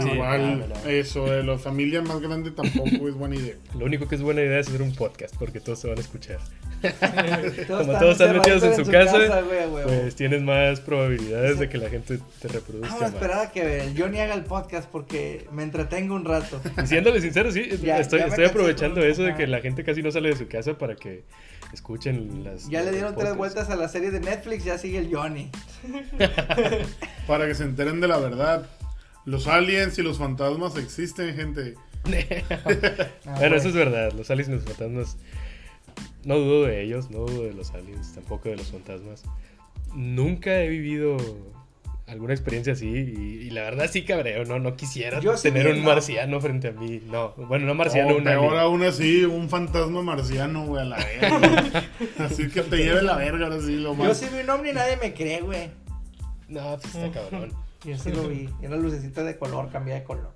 Sí, igual no, no, no. eso de la familia más grande tampoco es buena idea. Lo único que es buena idea es hacer un podcast porque todos se van a escuchar. Todos Como todos están metidos en su casa, a huevo. pues tienes más probabilidades Sí. de que la gente te reproduzca Vamos a esperar a que el Johnny haga el podcast porque me entretengo un rato. Y siéndole sincero, sí, Ya- estoy, ya aprovechando eso de que la gente casi no sale de su casa para que escuchen las... Ya le dieron tres vueltas a la serie de Netflix, ya sigue el Johnny. Para que se enteren de la verdad. Los aliens y los fantasmas existen, gente. Ah, bueno, eso es verdad, los aliens y los fantasmas... No dudo de ellos, no dudo de los aliens, tampoco de los fantasmas. Nunca he vivido alguna experiencia así y, y la verdad sí cabreo, no, no quisiera Yo tener un no. marciano frente a mí, no, bueno, no marciano, O un peor alien. aún así, un fantasma marciano, güey, a la verga. así que te lleve la verga, ahora sí, lo Yo más. sí vi un ovni y nadie me cree, güey. No, pues está cabrón. Yo sí lo vi. Era lucecita de color, cambiaba de color.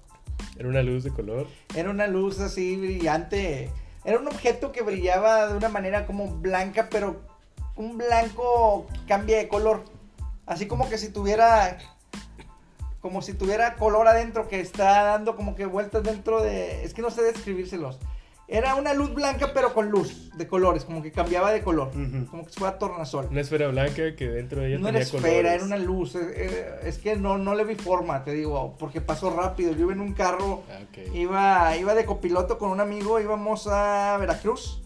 Era una luz de color. Era una luz así brillante. Era un objeto que brillaba de una manera como blanca, pero un blanco cambia de color. Así como que si tuviera. Como si tuviera color adentro que está dando como que vueltas dentro de. Es que no sé describírselos. Era una luz blanca, pero con luz de colores, como que cambiaba de color. Ujú. Como que fuera tornasol. Una esfera blanca que dentro de ella No tenía era esfera, colores. era una luz. eh, eh, Es que no, no le vi forma, te digo, porque pasó rápido. Yo iba en un carro, Ah, ok. iba, iba de copiloto con un amigo, íbamos a Veracruz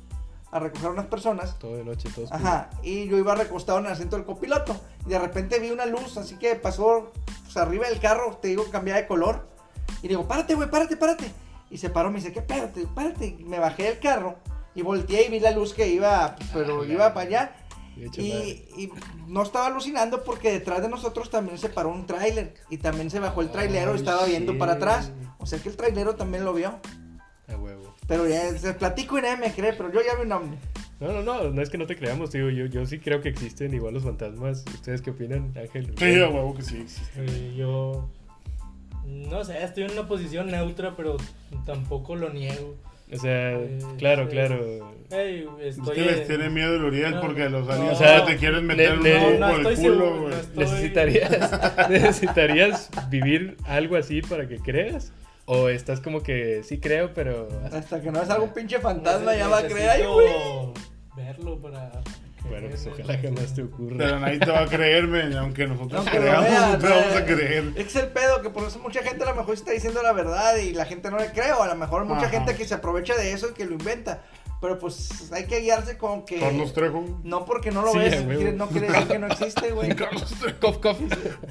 a recoger unas personas. Todo de noche, todo oscuro. Ajá, y yo iba recostado en el asiento del copiloto. Y de repente vi una luz, así que pasó pues, arriba del carro, te digo, cambiaba de color. Y digo, párate, güey, párate, párate. Y se paró, me dice, ¿qué? Párate, párate. Y me bajé del carro y volteé y vi la luz que iba, pero Ah, iba para allá. Y. Y, y no estaba alucinando porque detrás de nosotros también se paró un tráiler. Y también se bajó el trailero y estaba viendo sí. para atrás. O sea que el trailero también lo vio. A huevo. Pero ya se platico y nadie me cree, pero yo ya vi un ovni. No, no, no, no es que no te creamos, digo, yo, yo sí creo que existen igual los fantasmas. ¿Ustedes qué opinan, Ángel? Sí, a huevo que sí. Eh, yo. No sé, estoy en una posición neutra, pero tampoco lo niego. O sea, Eh, claro, claro. Ey, Es estoy. que les en- tiene miedo el Uriel No, porque los no. aliens O sea, te quieren meter un no por el culo, seguro, güey. no estoy- ¿Necesitarías, ¿Necesitarías vivir algo así para que creas? ¿O estás como que sí creo, pero... Hasta que no es algún pinche fantasma, ya va a creer. Güey. Verlo para. Bueno, pues ojalá no jamás te ocurra. Pero nadie te va a creerme, aunque nosotros lo creamos, no te vamos a creer. Es el pedo, que por eso mucha gente a lo mejor está diciendo la verdad y la gente no le cree, o a lo mejor mucha Ajá. gente que se aprovecha de eso y que lo inventa. Pero pues hay que guiarse con que. Carlos Trejo. No porque no lo Sí, ves, quiere- no quiere decir que no existe, güey. Carlos Trejo. Cof, cof.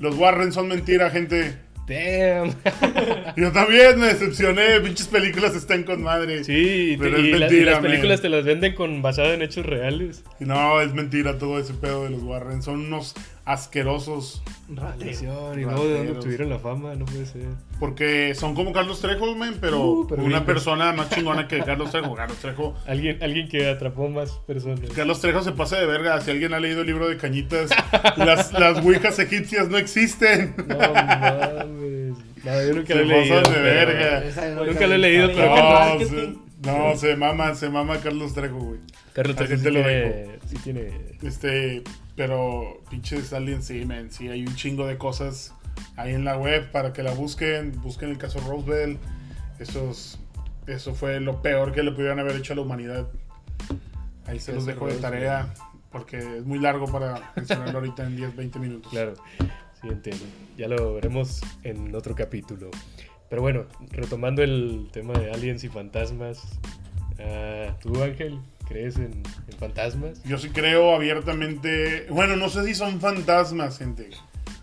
Los Warren son mentira, gente. Damn. Yo también me decepcioné. Pinches películas están con madre. Sí, Pero y es y mentira, las películas man. te las venden con basado en hechos reales. No, es mentira todo ese pedo de los Warren. Son unos asquerosos. Maldición, y luego de dónde obtuvieron la fama, no puede ser. Porque son como Carlos Trejo, men, pero, Uh, pero una bien. persona más chingona que Carlos Trejo. Carlos Trejo. Alguien, alguien que atrapó más personas. Carlos Trejo se pasa de verga. Si alguien ha leído el libro de Cañitas, las, las ouijas egipcias no existen. No mames. No, yo nunca Se lo he leído. de pero- verga. Nunca lo he leído, No, pero No, Carlos, se, no, se mama, se mama Carlos Trejo, güey. Carlos Trejo sí lo tiene, sí tiene... Este, pero pinches aliens, sí, man, sí, hay un chingo de cosas ahí en la web para que la busquen. Busquen el caso Roswell. Esos, eso fue lo peor que le pudieran haber hecho a la humanidad. Ahí se los dejo de tarea porque es muy largo para mencionarlo ahorita en 10, 20 minutos. Claro, sí entiendo. Ya lo veremos en otro capítulo. Pero bueno, retomando el tema de aliens y fantasmas. ah, ¿Tú, Ángel, crees en, en fantasmas? Yo sí creo abiertamente. Bueno, no sé si son fantasmas, gente.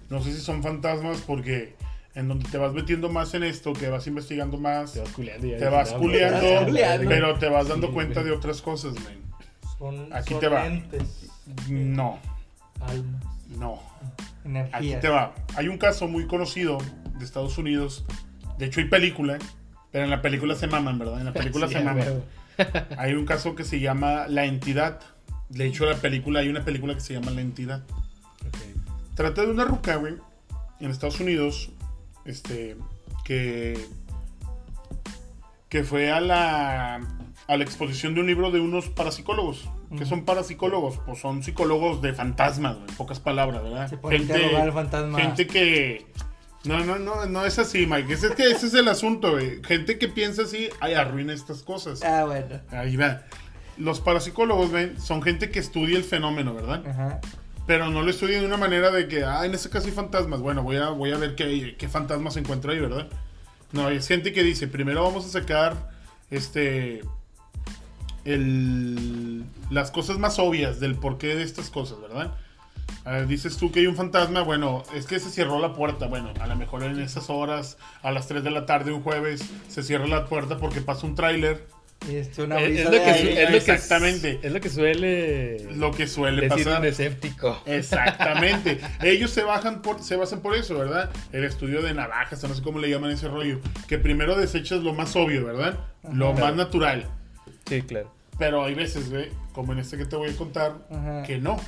No sé si son fantasmas porque en donde te vas metiendo más en esto, que vas investigando más, Te vas culeando ya te vas culeando, pero te vas dando Sí, cuenta güey. de otras cosas, man. Son, Aquí son te va. entes, No, almas. no. Aquí Energía. te va. Hay un caso muy conocido de Estados Unidos. De hecho, hay película. Pero en la película se maman, ¿verdad? En la película Sí, se maman. Hay un caso que se llama La Entidad. De hecho, la película, hay una película que se llama La Entidad. Ok. Trata de una ruca, güey, en Estados Unidos, este, que, que fue a la, a la exposición de un libro de unos parapsicólogos. ¿Qué son parapsicólogos? Pues son psicólogos de fantasmas, güey, en pocas palabras, ¿verdad? Se fantasma. gente que... No, no, no, no es así, Mike. Es, es que ese es el asunto, güey. Gente que piensa así, ay, arruina estas cosas. Ah, bueno. Ahí va. Los parapsicólogos, ven, son gente que estudia el fenómeno, ¿verdad? Ajá. Pero no lo estudia de una manera de que, ah, en ese caso hay fantasmas. Bueno, voy a, voy a ver qué, qué fantasmas se encuentra ahí, ¿verdad? No, es gente que dice, primero vamos a sacar este el, las cosas más obvias del porqué de estas cosas, ¿verdad? Ah, dices tú que hay un fantasma, bueno, es que se cerró la puerta. Bueno, a lo mejor en esas horas, a las 3 de la tarde, un jueves, se cierra la puerta porque pasa un tráiler. Y es una Es, brisa es lo que, aire. es lo que Exactamente. Es lo que suele Lo que suele decir pasar. un escéptico. Exactamente. Ellos se bajan por, se basan por eso, ¿verdad? El estudio de navajas, o no sé cómo le llaman ese rollo. Que primero desechas lo más obvio, ¿verdad? Lo Ajá. más natural. Sí, claro. Pero hay veces, güey, como en este que te voy a contar, Ajá. que no.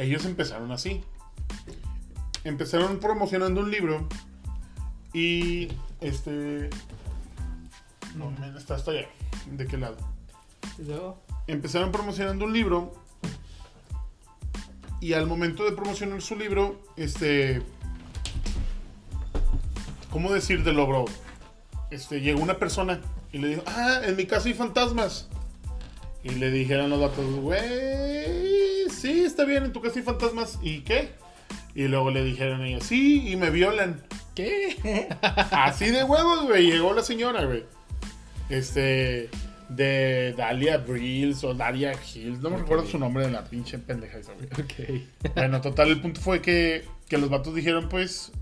Ellos empezaron así. Empezaron promocionando un libro y este no, está hasta allá. ¿De qué lado? Empezaron promocionando un libro y al momento de promocionar su libro, este, ¿cómo decírtelo, bro? Este, llegó una persona y le dijo, ah, en mi casa hay fantasmas. Y le dijeron los datos, güey, sí, está bien, en tu casa hay fantasmas. ¿Y qué? Y luego le dijeron a ella, sí, y me violan. ¿Qué? Así de huevos, güey. Llegó la señora, güey. Este. De Dalia Brills o Daria Hills. No me recuerdo su nombre de la pinche pendeja esa, güey. Ok. Bueno, total, el punto fue que, que los vatos dijeron, pues.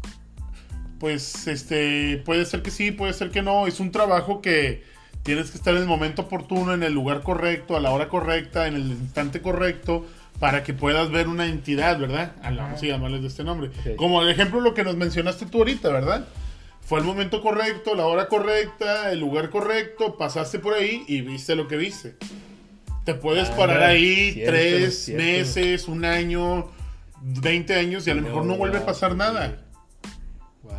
Pues, este. Puede ser que sí, puede ser que no. Es un trabajo que tienes que estar en el momento oportuno, en el lugar correcto, a la hora correcta, en el instante correcto. Para que puedas ver una entidad, ¿verdad? A la- Vamos a llamarles de este nombre. Ok. Como el ejemplo lo que nos mencionaste tú ahorita, ¿verdad? Fue el momento correcto, la hora correcta, el lugar correcto, pasaste por ahí y viste lo que viste. Te puedes Ah, parar ahí cierto, tres cierto. meses, un año, 20 años y a lo mejor no vuelve a pasar nada. Wow.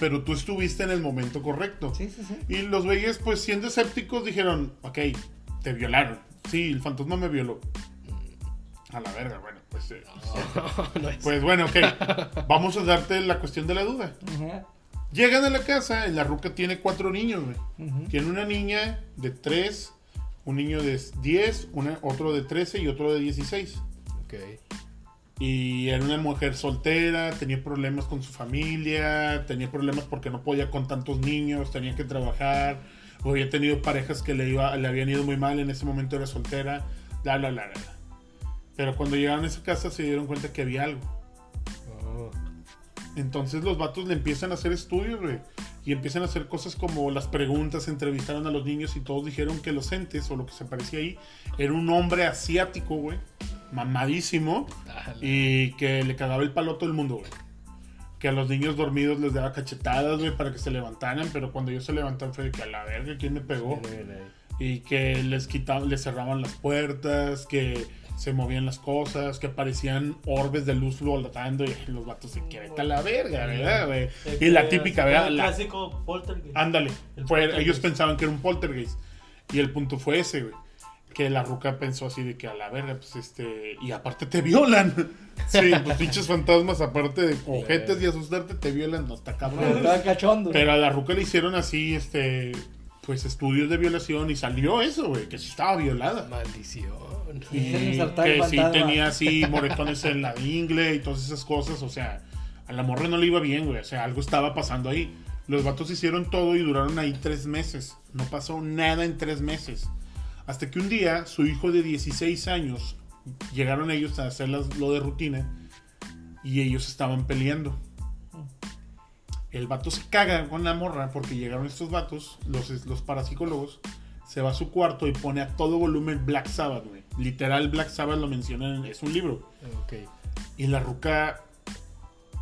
Pero tú estuviste en el momento correcto. sí, sí, sí. Y los güeyes, pues siendo escépticos, dijeron, ok, te violaron. Sí, el fantasma me violó. A la verga, bueno, pues... eh, no es- Pues bueno, ok. Vamos a darte la cuestión de la duda. Llegan a la casa, la ruca tiene cuatro niños, güey. Tiene una niña de 3, un niño de 10, una- otro de 13 y otro de 16. Ok. Y era una mujer soltera, tenía problemas con su familia, tenía problemas porque no podía con tantos niños, tenía que trabajar, o había tenido parejas que le, iba, le habían ido muy mal, en ese momento era soltera, la, la, la, la. Pero cuando llegaron a esa casa se dieron cuenta que había algo. Oh. Entonces los vatos le empiezan a hacer estudios, güey. Y empiezan a hacer cosas como las preguntas, entrevistaron a los niños y todos dijeron que los entes o lo que se parecía ahí era un hombre asiático, güey. Mamadísimo. Dale. Y que le cagaba el palo a todo el mundo, güey. Que a los niños dormidos les daba cachetadas, güey, para que se levantaran. Pero cuando ellos se levantan fue de que a la verga, ¿quién me pegó? Ahí. Y que les quitaban, les cerraban las puertas, que se movían las cosas, que aparecían orbes de luz flotando y los vatos se quieren a la verga, ¿verdad, güey? Y la típica, ¿verdad? El clásico poltergeist. ándale, fue- ellos pensaban que era un poltergeist y el punto fue ese, güey. Que la ruca pensó así de que a la verga, pues este. Y aparte te violan. Sí, pues pinches fantasmas, aparte de cojetes y asustarte, te violan. No está cabrón. Pero a la ruca le hicieron así, este. Pues estudios de violación y salió eso, güey, que sí estaba violada. Maldición. Y que sí tenía así moretones en la ingle y todas esas cosas. O sea, a la morra no le iba bien, güey. O sea, algo estaba pasando ahí. Los vatos hicieron todo y duraron ahí tres meses. No pasó nada en tres meses. Hasta que un día, su hijo de 16 años, llegaron ellos a hacer las- lo de rutina y ellos estaban peleando. El vato se caga con la morra porque llegaron estos vatos, los, los parapsicólogos, se va a su cuarto y pone a todo volumen Black Sabbath, güey. Literal, Black Sabbath lo menciona, en- es un libro. Ok. Y la ruca,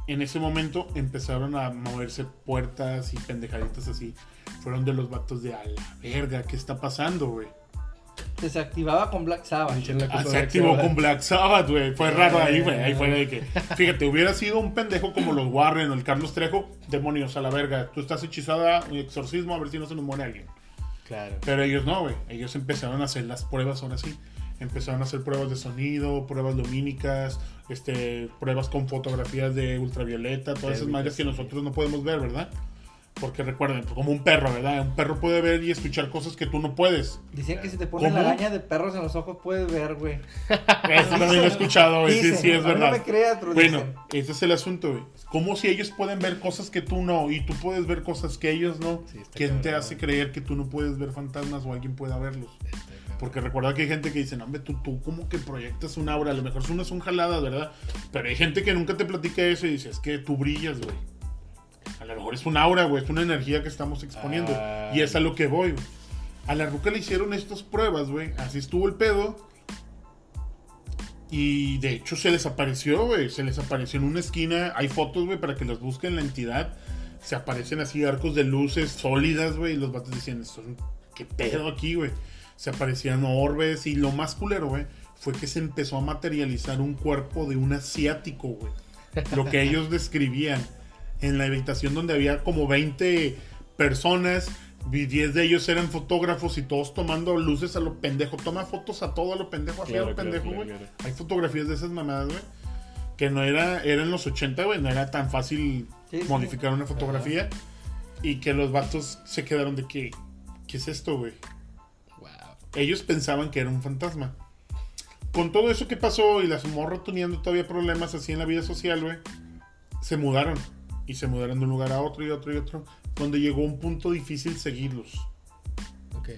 en ese momento, empezaron a moverse puertas y pendejaditas así. Fueron de los vatos de a la verga, ¿qué está pasando, güey? Desactivaba con Black Sabbath. Ah, se activó con Black Sabbath, güey. Fue raro ahí, güey. Ahí fue de que, fíjate, hubiera sido un pendejo como los Warren o el Carlos Trejo, demonios a la verga. Tú estás hechizada, exorcismo, a ver si no se nos muere alguien. Claro. Pero ellos no, güey. Ellos empezaron a hacer las pruebas ahora sí. Empezaron a hacer pruebas de sonido, pruebas lumínicas, este, pruebas con fotografías de ultravioleta, todas esas madres que nosotros no podemos ver, ¿verdad? Porque recuerden, pues, como un perro, ¿verdad? Un perro puede ver y escuchar cosas que tú no puedes. Dicen que si te pones ¿Cómo? la araña de perros en los ojos puedes ver, güey. Eso también lo he escuchado, güey. Sí, sí, es verdad. No me creas, pero Bueno, dicen. ese es el asunto, güey. Como si ellos pueden ver cosas que tú no y tú puedes ver cosas que ellos no. Sí, ¿Quién te cabrón. hace creer que tú no puedes ver fantasmas o alguien pueda verlos? Porque recuerda que hay gente que dice, no, hombre, tú, tú como que proyectas un aura, a lo mejor son unas son jaladas, ¿verdad? Pero hay gente que nunca te platica eso y dice, es que tú brillas, güey. A lo mejor es un aura, güey, es una energía que estamos exponiendo. Y es a lo que voy, güey. A la ruca le hicieron estas pruebas, güey. Así estuvo el pedo. Y de hecho se desapareció, güey. Se les apareció en una esquina. Hay fotos, güey, para que las busquen la entidad. Se aparecen así arcos de luces sólidas, güey. Y los vatos decían, "Esto ¿qué pedo aquí, güey? Se aparecían orbes. Y lo más culero, güey, fue que se empezó a materializar un cuerpo de un asiático, güey. Lo que ellos describían en la habitación donde había como 20 personas. y 10 de ellos eran fotógrafos y todos tomando luces a lo pendejo. Toma fotos a todo a lo pendejo, a Claro, lo claro, pendejo, güey. claro. Hay fotografías de esas mamadas, güey. Que no era, era en los 80, güey. No era tan fácil Sí, sí. modificar una fotografía. Y que los vatos se quedaron de que, ¿qué es esto, güey? Wow. Ellos pensaban que era un fantasma. Con todo eso que pasó y las morras teniendo todavía problemas así en la vida social, güey, se mudaron. Y se mudaron de un lugar a otro y otro y otro. Donde llegó un punto difícil seguirlos. Ok.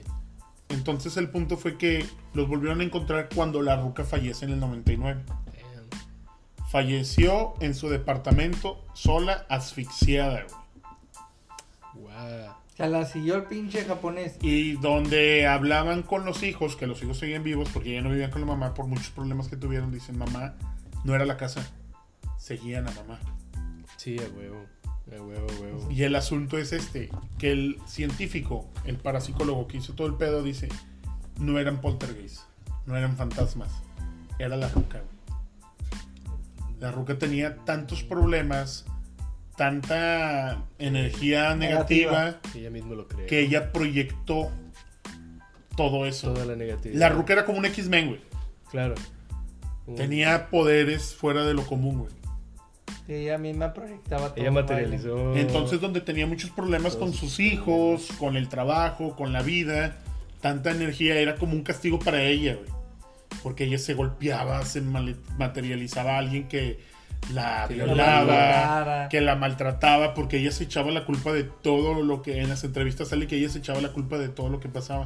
Entonces el punto fue que los volvieron a encontrar cuando la ruca fallece en el 99. Damn. Falleció en su departamento sola, asfixiada, güey. Wow. Se la siguió el pinche japonés. Y donde hablaban con los hijos, que los hijos seguían vivos porque ya no vivían con la mamá por muchos problemas que tuvieron, dicen, mamá, no era la casa, seguían a mamá. Sí, a huevo. A huevo, a huevo. Y el asunto es este, que el científico, el parapsicólogo que hizo todo el pedo, dice, no eran poltergeist, no eran fantasmas, era la ruca. güey. La ruca tenía tantos problemas, tanta energía Negativa. negativa, Que ella mismo lo cree. que ella proyectó todo eso. Toda la negatividad. La ruca era como un X-Men, güey. Claro. Tenía poderes fuera de lo común, güey. Ella misma proyectaba todo. Ella materializó. Entonces, donde tenía muchos problemas con sus hijos, con el trabajo, con la vida, tanta energía era como un castigo para ella, güey. Porque ella se golpeaba, se materializaba a alguien que la Que la violaba, violaba. que la maltrataba, porque ella se echaba la culpa de todo lo que en las entrevistas sale que ella se echaba la culpa de todo lo que pasaba.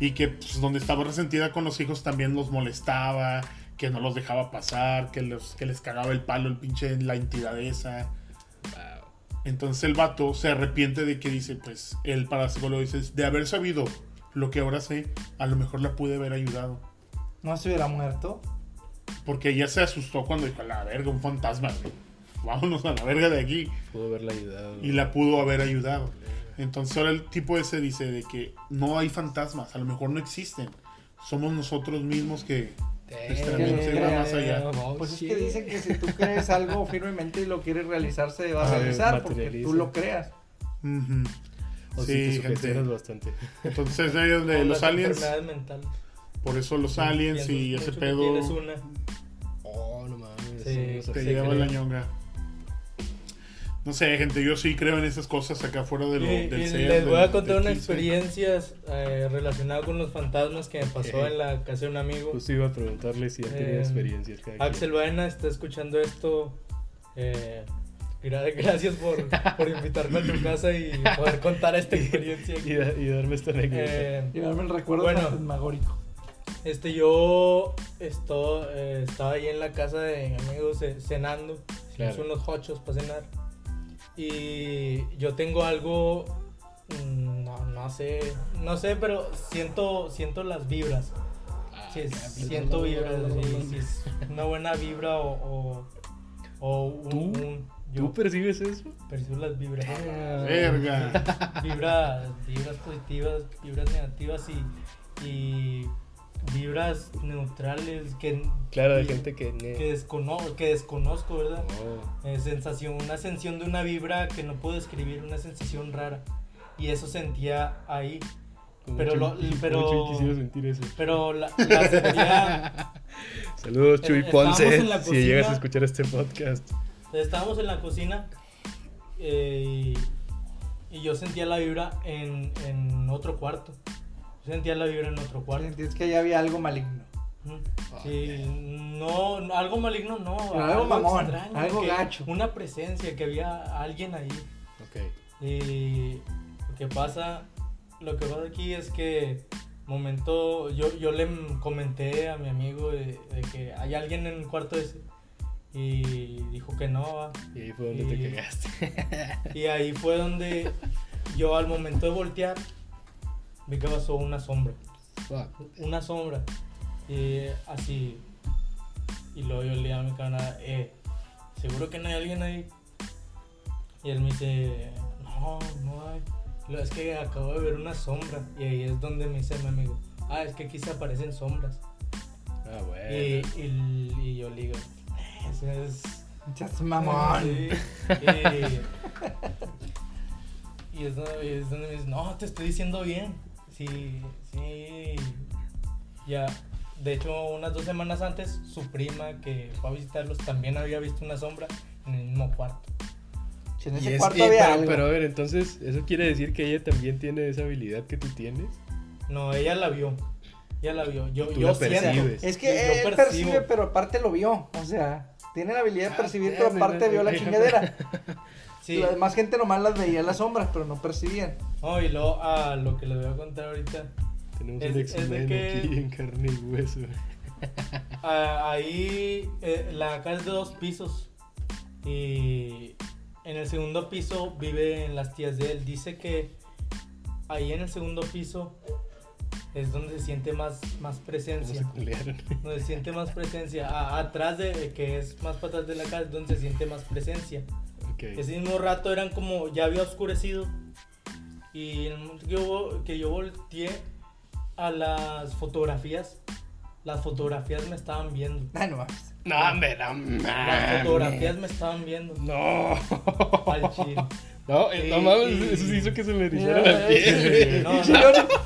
Y que pues, donde estaba resentida con los hijos también los molestaba, que no los dejaba pasar, que, los, que les cagaba el palo el pinche la entidad esa. Wow. Entonces el vato se arrepiente de que dice, pues, el parapsicólogo dice, de haber sabido lo que ahora sé, a lo mejor la pude haber ayudado. No se hubiera muerto. Porque ella se asustó cuando dijo, a la verga, un fantasma, güey. Vámonos a la verga de aquí. Pudo haberla ayudado. Y la pudo haber ayudado. Entonces ahora el tipo ese dice de que no hay fantasmas, a lo mejor no existen. Somos nosotros mismos que... Va más allá. Pues es que dicen que si tú crees algo firmemente y lo quieres realizar, se va a Ah, realizar porque tú lo creas. Ujú. O si Sí, te gente. bastante. Entonces ahí donde Con los aliens, mentales. por eso los aliens y ese pedo Tienes una. Oh, no mames. Sí, te lleva la ñonga. No sé, gente, yo sí creo en esas cosas acá fuera de lo, Y- del y ser, les voy del- a contar una 15. experiencia eh, relacionada con los fantasmas que me pasó en la casa de un amigo. Justo iba a preguntarle si él tenía Eh, experiencias. Axel Baena está escuchando esto. Eh, gra- gracias por, por invitarme a tu casa y poder contar esta experiencia. Y, da- y darme esta anécdota. Eh, Llevarme el recuerdo Bueno. fantasmagórico. Este, yo esto, eh, estaba ahí en la casa de mi amigo ce- cenando. Hicimos Claro. unos hochos para cenar. Y yo tengo algo, mm, no, no sé, no sé, pero siento, siento las vibras. Sí, es- siento vibras, sí, sí, es una buena vibra o, o, o un, ¿Tú? un- yo ¿Tú percibes eso? percibo las vibras. Verga. Vibras, vibras positivas, vibras negativas y, y vibras neutrales que, Claro, de gente que... que, descono- que desconozco, ¿verdad? No. Eh, sensación, una ascensión de una vibra que no puedo describir, una sensación rara. Y eso sentía ahí. Como Pero lo- pero- quisiera sentir eso. Pero la, la sentía. Saludos, Chuy Eh, Ponce, en la si cocina. llegas a escuchar este podcast. Estábamos en la cocina eh, y, y yo sentía la vibra en, en otro cuarto. Sentía la vibra en otro cuarto. Entiendes que ya había algo maligno. Ujú. Sí, no, no, algo maligno no. Pero algo mamón, algo que- gacho. Una presencia, que había alguien ahí. Ok. Y lo que pasa, lo que pasa aquí es que momento, yo, yo le comenté a mi amigo de, de que hay alguien en el cuarto ese y dijo que no. va. Y ahí fue donde te Y- cagaste. Y ahí fue donde yo al momento de voltear vi que pasó una sombra, una sombra y así y luego yo le dije a mi camarada, eh, seguro que no hay alguien ahí. Y él me dice, no, no hay. Luego, es que acabo de ver una sombra. Y ahí es donde me dice mi amigo, ah, es que aquí se aparecen sombras. Ah, bueno. Y, y, y yo le digo, eso es... Chas mamón. Sí, Y, y es, donde, y es donde me dice, no, te estoy diciendo bien. Sí, sí. Ya, de hecho, unas dos semanas antes, su prima que fue a visitarlos también había visto una sombra en el mismo cuarto. Si en Y ese es- cuarto y- había pero, algo. pero a ver, entonces, ¿eso quiere decir que ella también tiene esa habilidad que tú tienes? No, ella la vio. Ella la vio. Yo, Tú yo la percibes. Es que Yo- yo él percibo. percibe, pero aparte lo vio. O sea, tiene la habilidad de Ah, percibir, pero aparte vio la chingadera. Sí. La demás gente nomás las veía las sombras, pero no percibían. No, y luego a lo que les voy a contar ahorita. Tenemos Es- un X-Men que- aquí en carne y hueso. Ah, ahí eh, la casa es de dos pisos y en el segundo piso viven las tías de él. Dice que ahí en el segundo piso es donde se siente más, más ¿Cómo se presencia. Donde se siente más presencia. A- atrás de, que es más para atrás de la casa, es donde se siente más presencia. Ese mismo rato eran como, ya había oscurecido. Y en el momento que yo, que yo volteé a las fotografías, las fotografías me estaban viendo. Ay, no. No, hombre, no Las fotografías me estaban viendo. No. Al chile. No, eh, no Sí, mames, y- eso sí hizo que se le erizara la piel. No, Sí, no.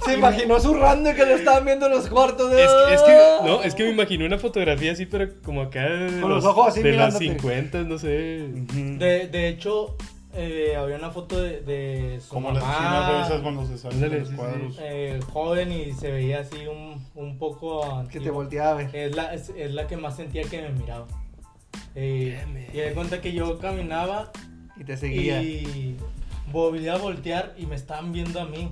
se imaginó zurrando y que lo estaban viendo en los cuartos. De... Es que, es que, no, es que me imaginé una fotografía así, pero como acá de, Con los ojos así de las mirándote. 50, no sé. De, de hecho, eh, había una foto de, de su Como las mamá, chinas revisas cuando se salen de los sí, sí. cuadros. eh, joven y se veía así un, un poco Que te volteaba ver. Es la, es, es la que más sentía que me miraba. Eh, y de cuenta que yo caminaba Y te seguía. y volví a voltear y me estaban viendo a mí.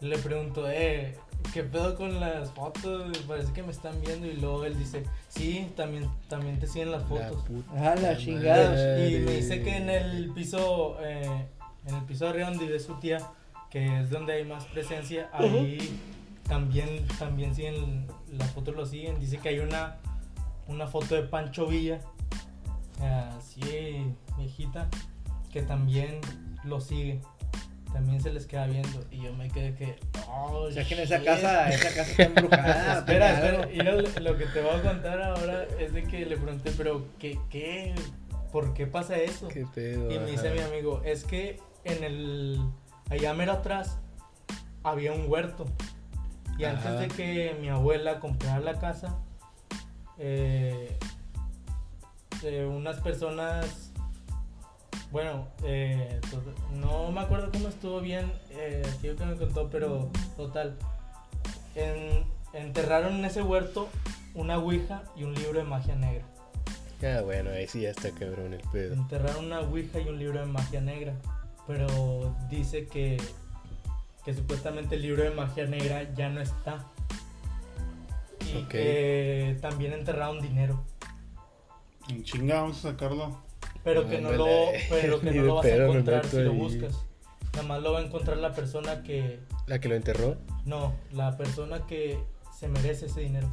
Le pregunto, eh, ¿qué pedo con las fotos? Parece que me están viendo. Y luego él dice, sí, también, también te siguen las La fotos. puta Ah, la chingada. Y me dice que en el piso, eh, en el piso de arriba donde vive su tía, que es donde hay más presencia, ahí también, también siguen, las fotos lo siguen. Dice que hay una, una foto de Pancho Villa, así viejita, que también lo sigue. También se les queda viendo. Y yo me quedé que. Oh, O sea que en esa shit". casa, esa casa está embrujada. Espera, espera, y lo, lo que te voy a contar ahora es de que le pregunté, pero ¿qué, qué? ¿Por qué pasa eso? Qué pedo. Y me dice ajá. mi amigo, es que en el, allá mero atrás había un huerto. Y Ajá. antes de que mi abuela comprara la casa, eh, eh, unas personas, bueno, eh, no me acuerdo cómo estuvo bien, eh, que me contó, pero total, en- enterraron en ese huerto una ouija y un libro de magia negra. Ah, bueno, ahí sí ya está cabrón el pedo. Enterraron una ouija y un libro de magia negra. Pero dice que, que supuestamente el libro de magia negra ya no está. Y Ok. que también enterraron dinero. En chinga, vamos a sacarlo. Pero que no lo, pero que no lo vas a encontrar si lo ahí. buscas. nada más lo va a encontrar la persona que... La que lo enterró. No, la persona que se merece ese dinero.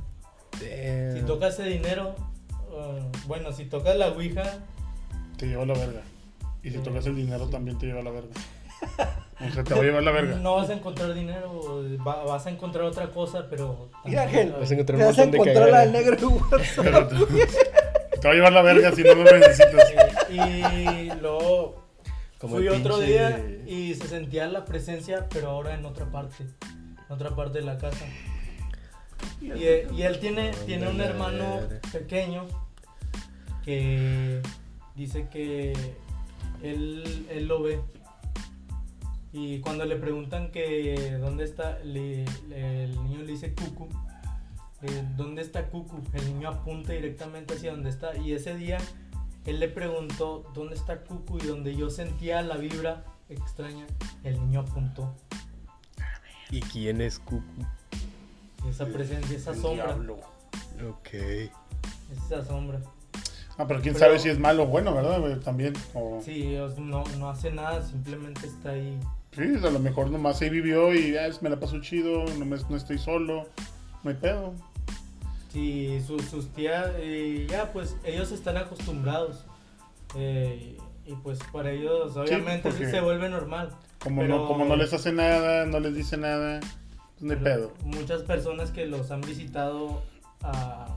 Damn. Si tocas ese dinero, uh, bueno, si tocas la Ouija, Te lleva a la verga. Y si tocas el dinero también te lleva a la verga. O sea, te va a llevar la verga. no vas a encontrar dinero, va- vas a encontrar otra cosa, pero... Mira, Ángel, Vas a encontrar un vas a montón de encontrar la cagadas. del negro WhatsApp. Te, va a llevar la verga si no lo necesitas. Y luego Como fui otro pinche- día y se sentía la presencia, pero ahora en otra parte, en otra parte de la casa. Y, y él tiene, tiene un hermano pequeño que dice que él, él lo ve. Y cuando le preguntan que dónde está, le- le- el niño le dice Cucu. Eh, ¿Dónde está Cucu? El niño apunta directamente hacia donde está. Y ese día él le preguntó dónde está Cucu y donde yo sentía la vibra extraña, el niño apuntó. ¿Y quién es Cucu? Esa presencia, esa El sombra. diablo. Ok. Esa sombra. Ah, pero quién Pero- sabe si es malo o bueno, ¿verdad? güey? También. O... Sí, no, no hace nada, simplemente está ahí. Sí, a lo mejor nomás ahí vivió y ah, me la pasó chido, no, me- no estoy solo, no hay pedo. Sí, su- sus tías, eh, ya pues ellos están acostumbrados. eh, y pues para ellos obviamente sí, se vuelve normal. Como, Pero- no, como no les hace nada, no les dice nada, pues no hay pedo. Muchas personas que los han visitado a,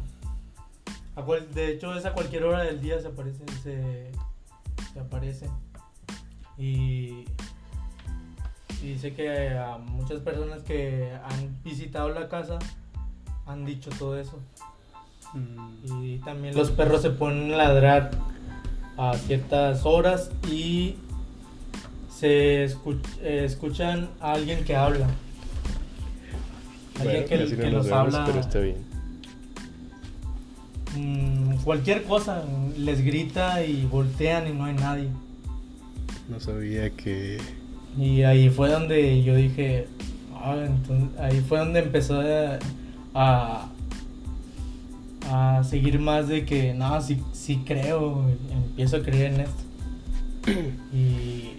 a cual- de hecho es a cualquier hora del día se aparecen, se, se aparecen. Y, y dice que a muchas personas que han visitado la casa han dicho todo eso. Mm. Y también los perros se ponen a ladrar a ciertas horas y se eh, escuchan a alguien que habla. Alguien Bueno, que, nos los vemos, habla. pero está bien. mm, cualquier cosa, les grita y voltean y no hay nadie. No sabía que. Y ahí fue donde yo dije, "Ah", entonces, ahí fue donde empezó a, a, a seguir más de que, no, sí, sí creo, empiezo a creer en esto. Y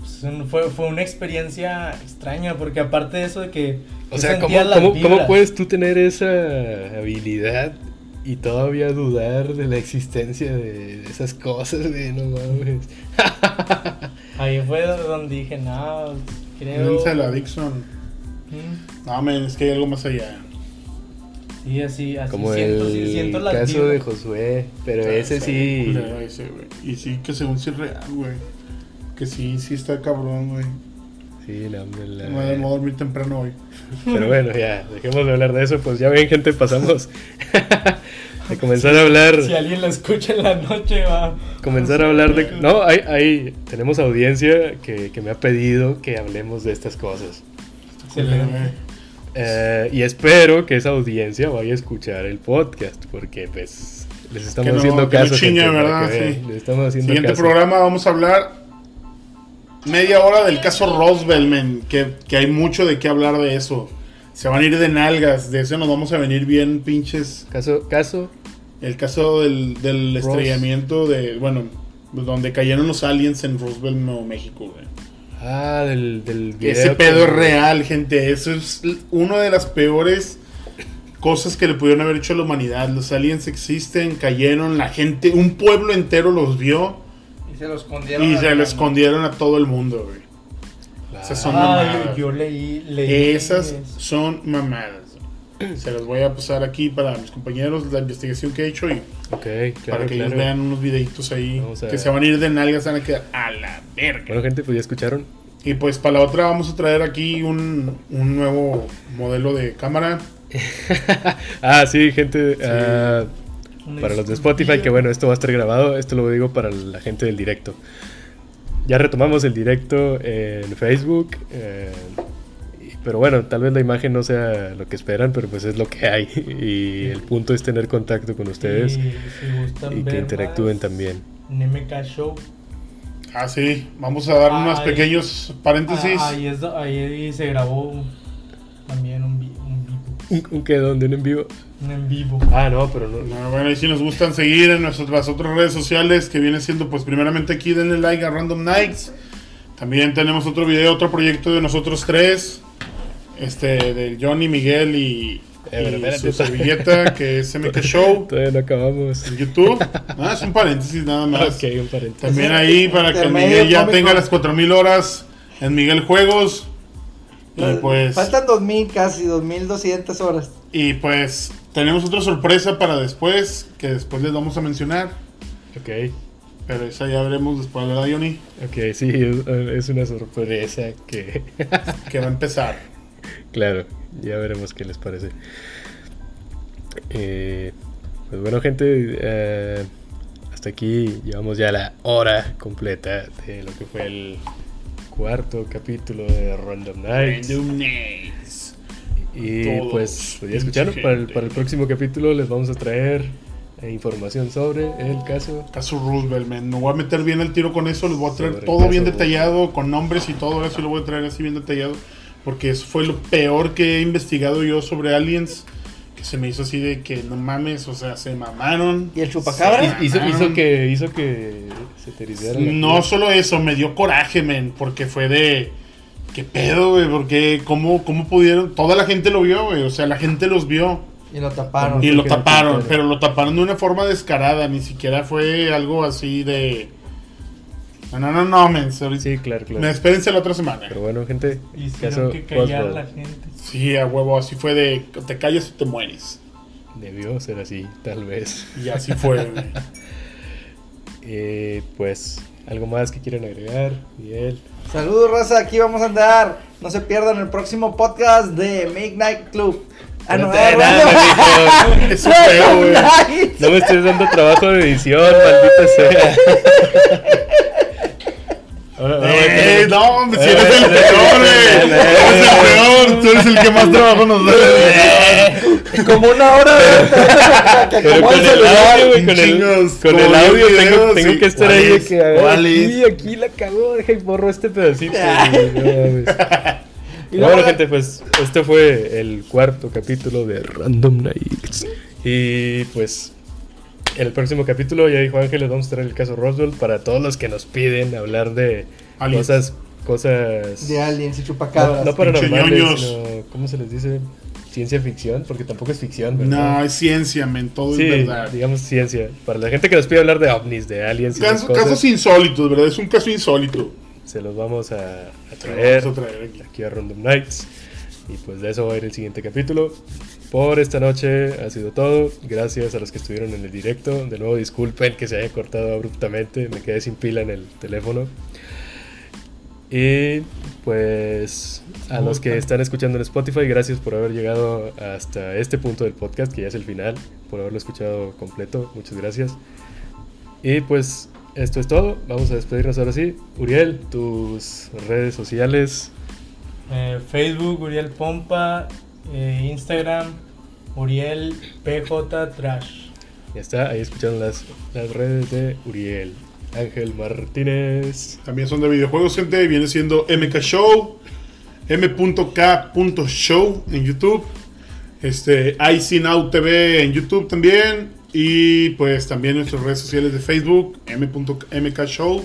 pues, fue, fue una experiencia extraña, porque aparte de eso de que... O sea, ¿cómo, cómo, puedes tú tener esa habilidad y todavía dudar de la existencia de esas cosas? De no mames. Ahí fue donde dije, no, creo... Dense la Dixon. Mm, No, men, es que hay algo más allá. Sí, así, así Como siento, el sí, siento caso de. Josué. Pero ese sí. ese, güey. y sí, que según sí es real, güey. Que sí, sí está cabrón, güey. Sí, no, hombre, la- Me voy a dormir temprano hoy. Pero bueno, ya, dejemos de hablar de eso. Pues ya ven, gente, pasamos de comenzar a hablar. Si alguien lo escucha en la noche, va. Comenzar a hablar de... No, hay, hay, tenemos audiencia que, que me ha pedido que hablemos de estas cosas. Excelente. Eh, y espero que esa audiencia vaya a escuchar el podcast, porque pues les estamos Que no- haciendo que no caso. gente, para ¿verdad? que. Sí. Les estamos haciendo Siguiente caso. programa vamos a hablar media hora del caso men. Que, que hay mucho de qué hablar de eso. Se van a ir de nalgas. De eso nos vamos a venir bien pinches. Caso, caso, El caso del, del estrellamiento de... Bueno, donde cayeron los aliens en Roswell, Nuevo México, güey. Ah, del, del video. Ese pedo es real, gente. Eso es una de las peores cosas que le pudieron haber hecho a la humanidad. Los aliens existen, cayeron, la gente, un pueblo entero los vio Y se lo escondieron. y se lo escondieron a todo el mundo, güey. Ah, Esas son Ah, mamadas. yo, yo leí, leí. Esas son mamadas. Se las voy a pasar aquí para mis compañeros la investigación que he hecho y Ok, para claro, que claro. ellos vean unos videitos ahí Vamos a- que se van a ir de nalgas, se van a quedar a la verga. Bueno, gente, pues ya escucharon. Y pues para la otra vamos a traer aquí un, un nuevo modelo de cámara. ah, sí, gente. ah, para los de. Spotify, que bueno, esto va a estar grabado. Esto lo digo para la gente del directo. Ya retomamos el directo en Facebook. eh, pero bueno, tal vez la imagen no sea lo que esperan, pero pues es lo que hay. Y el punto es tener contacto con ustedes Y si y que interactúen también. En MK Show. Ah, sí, vamos a dar unos pequeños paréntesis. Ah, ahí, es ahí se grabó también un, un vivo. ¿Un, un qué? ¿Dónde? ¿Un en vivo? Un en vivo. Ah, no, pero no. No, bueno, y si nos gustan seguir en nuestras otras redes sociales, que viene siendo, pues, primeramente aquí denle like a Random Nights. También tenemos otro video, otro proyecto de nosotros tres. Este, de Johnny, Miguel y, Eh, y su servilleta, que es MK Show Todavía no acabamos. en YouTube. Ah, es un paréntesis nada más. Ok, un paréntesis. También ahí para que Miguel ya tenga las 4000 horas en Miguel Juegos. Y pues, Faltan 2000 casi, 2200 horas. y pues tenemos otra sorpresa para después, que después les vamos a mencionar. Ok, Pero esa ya veremos después, ¿verdad, Johnny? ok, sí, es, es una sorpresa que... Que va a empezar. claro, ya veremos qué les parece. Eh, pues bueno, gente, eh, hasta aquí llevamos ya la hora completa de lo que fue el cuarto capítulo de Random Nights. Y Todos, pues, pues ya escucharon, para el, para el próximo capítulo les vamos a traer eh, información sobre el caso. Caso Roosevelt, man. Me voy a meter bien el tiro con eso. Les voy a traer Sobre todo bien detallado, con nombres y todo eso. Lo voy a traer así bien detallado. Porque eso fue lo peor que he investigado yo sobre aliens. Que se me hizo así de que no mames, o sea, se mamaron. ¿Y el chupacabra? Hizo, que, hizo que se te No piel. solo eso, me dio coraje, men. Porque fue de. ¿Qué pedo, güey? Porque, ¿cómo, ¿cómo pudieron? Toda la gente lo vio, güey. O sea, la gente los vio. Y lo taparon. Y lo taparon, pero lo taparon de una forma descarada, ni siquiera fue algo así de... No, no, no, no, men, sorry. Sí, claro, claro. Me espérense la otra semana. Pero bueno, gente, Hicieron caso que callar a la gente. Sí, a huevo, así fue de... Te callas y te mueres. debió ser así, tal vez. Y así fue, güey. Eh, pues, ¿algo más que quieran agregar? Miguel. Saludos, raza. Aquí vamos a andar. No se pierdan el próximo podcast de Midnight Club. Ah, no, dale, mijo. Es feo, güey. No me estés dando trabajo de edición, maldita sea. ¡Eh, no, hombre, si Eh, eres el eh, peor, güey! eh, Eres el peor, tú eres el que más trabajo nos da. Como una hora de que Pero con el audio, güey, con el, con audio tengo, que estar ¿Cuál ahí de es? que, a ver, ¿Cuál aquí, es? aquí la cagó, deja y borro este pedacito. Ah. Y bueno, gente, pues este fue el cuarto capítulo de Random Nights. Y pues el próximo capítulo, ya dijo Ángel, les vamos a traer el caso Roswell para todos los que nos piden hablar de Aliens. cosas, cosas De aliens y no, chupacabras. no paranormales, ñoños. sino, ¿cómo se les dice? Ciencia ficción, porque tampoco es ficción, ¿verdad? No, es ciencia, men, todo sí, es verdad. digamos ciencia. Para la gente que nos pide hablar de ovnis, de aliens y Caso- cosas, casos insólitos, ¿verdad? Es un caso insólito. se los vamos a, a traer. vamos a traer aquí. aquí a Random Nights. Y pues de eso va a ir el siguiente capítulo. Por esta noche ha sido todo. Gracias a los que estuvieron en el directo. De nuevo, disculpen que se haya cortado abruptamente. Me quedé sin pila en el teléfono. Y pues a los que están escuchando en Spotify, gracias por haber llegado hasta este punto del podcast, que ya es el final, por haberlo escuchado completo. Muchas gracias. Y pues esto es todo. Vamos a despedirnos ahora sí. Uriel, tus redes sociales. Eh, Facebook, Uriel Pompa. eh, Instagram, Uriel PJ Trash. Ya está, ahí escucharon las, las redes de Uriel. Ángel Martínez. También son de videojuegos, gente. Viene siendo MK Show, m.k.show en YouTube. Este, Now TV en YouTube también. Y pues también nuestras redes sociales de Facebook, m.mk Show.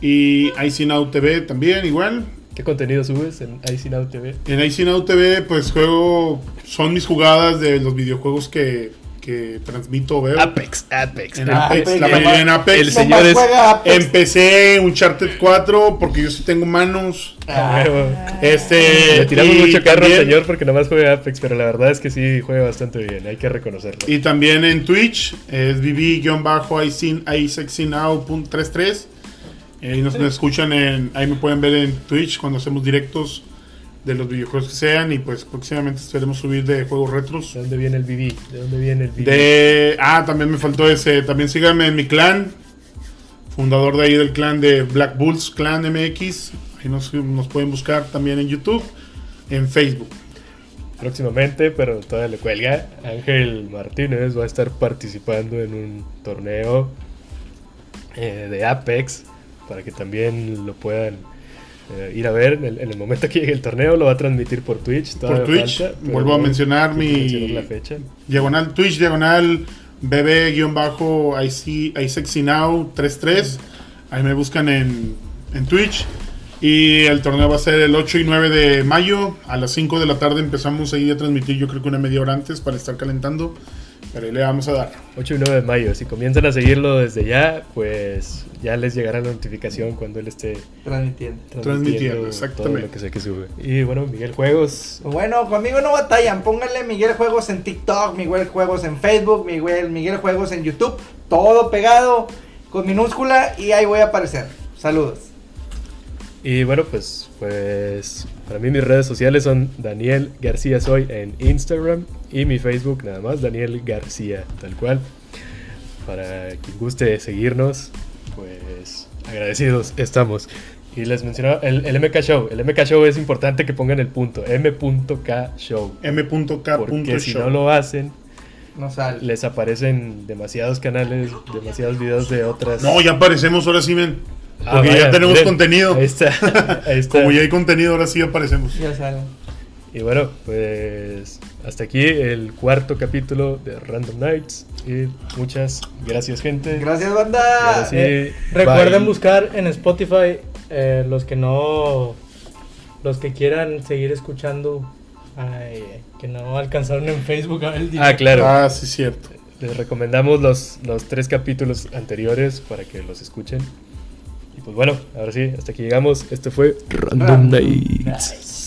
Y Now TV también, igual. ¿Qué contenido subes en IC Now TV? En IC Now TV, pues juego. Son mis jugadas de los videojuegos que, que transmito, veo. Apex, Apex. En El- Apex, Apex, la mayoría en Apex. el Nomás señor es- juega Apex. Empecé Uncharted 4 porque yo sí tengo manos. Ah. Huevo. Este. Le tiramos mucho carro también- al señor porque nada más juega Apex, pero la verdad es que sí juega bastante bien, hay que reconocerlo. Y también en Twitch es vivi-isexinow.33. Ahí nos, nos escuchan en. Ahí me pueden ver en Twitch cuando hacemos directos de los videojuegos que sean. Y pues próximamente esperemos subir de juegos retros. ¿De dónde viene el BB? ¿De dónde viene el BB? De. Ah, también me faltó ese. También síganme en mi clan. Fundador de ahí del clan de Black Bulls Clan MX. Ahí nos, nos pueden buscar también en YouTube. En Facebook. Próximamente, pero todavía le cuelga. Ángel Martínez va a estar participando en un torneo eh, de Apex para que también lo puedan eh, ir a ver. En el, en el momento que llegue el torneo, lo va a transmitir por Twitch. Por Twitch. falta, Vuelvo a mencionar mi. mencionar la fecha. Diagonal Twitch, diagonal bb-isexinow33. Ahí me buscan en, en Twitch. Y el torneo va a ser el 8 y 9 de mayo. A las 5 de la tarde empezamos ahí a transmitir, yo creo que una media hora antes para estar calentando. Pero ahí le vamos a dar. 8 y 9 de mayo. Si comienzan a seguirlo desde ya, pues ya les llegará la notificación cuando él esté Transmitiendo. transmitiendo, Transmitiendo, todo exactamente. lo que sé que sube. Y bueno, Miguel Juegos. Bueno, conmigo no batallan. Pónganle Miguel Juegos en TikTok, Miguel Juegos en Facebook, Miguel, Miguel Juegos en YouTube. Todo pegado con minúscula y ahí voy a aparecer. Saludos. Y bueno, pues, pues para mí mis redes sociales son Daniel García Soy en Instagram y mi Facebook nada más, Daniel García, tal cual. Para quien guste seguirnos, pues agradecidos estamos. Y les mencionaba el, el MK Show. El MK Show es importante que pongan el punto, M.K Show. M.K. Porque si show. no lo hacen, No sale. les aparecen demasiados canales, demasiados videos de otras. No, ya aparecemos ahora sí, men. Ah, Porque vaya, ya tenemos miren, contenido. Ahí está. Ahí está. Como ya hay contenido, ahora sí aparecemos. Ya sale. Y bueno, pues hasta aquí el cuarto capítulo de Random Nights. Y muchas gracias, gente. Gracias, banda. Eh, recuerden buscar en Spotify eh, los que no. Los que quieran seguir escuchando. ay, que no alcanzaron en Facebook a ver el Ah, claro. Ah, sí, cierto. Les recomendamos los, los tres capítulos anteriores para que los escuchen. Pues bueno, ahora sí, hasta aquí llegamos. Este fue Random Random Nights.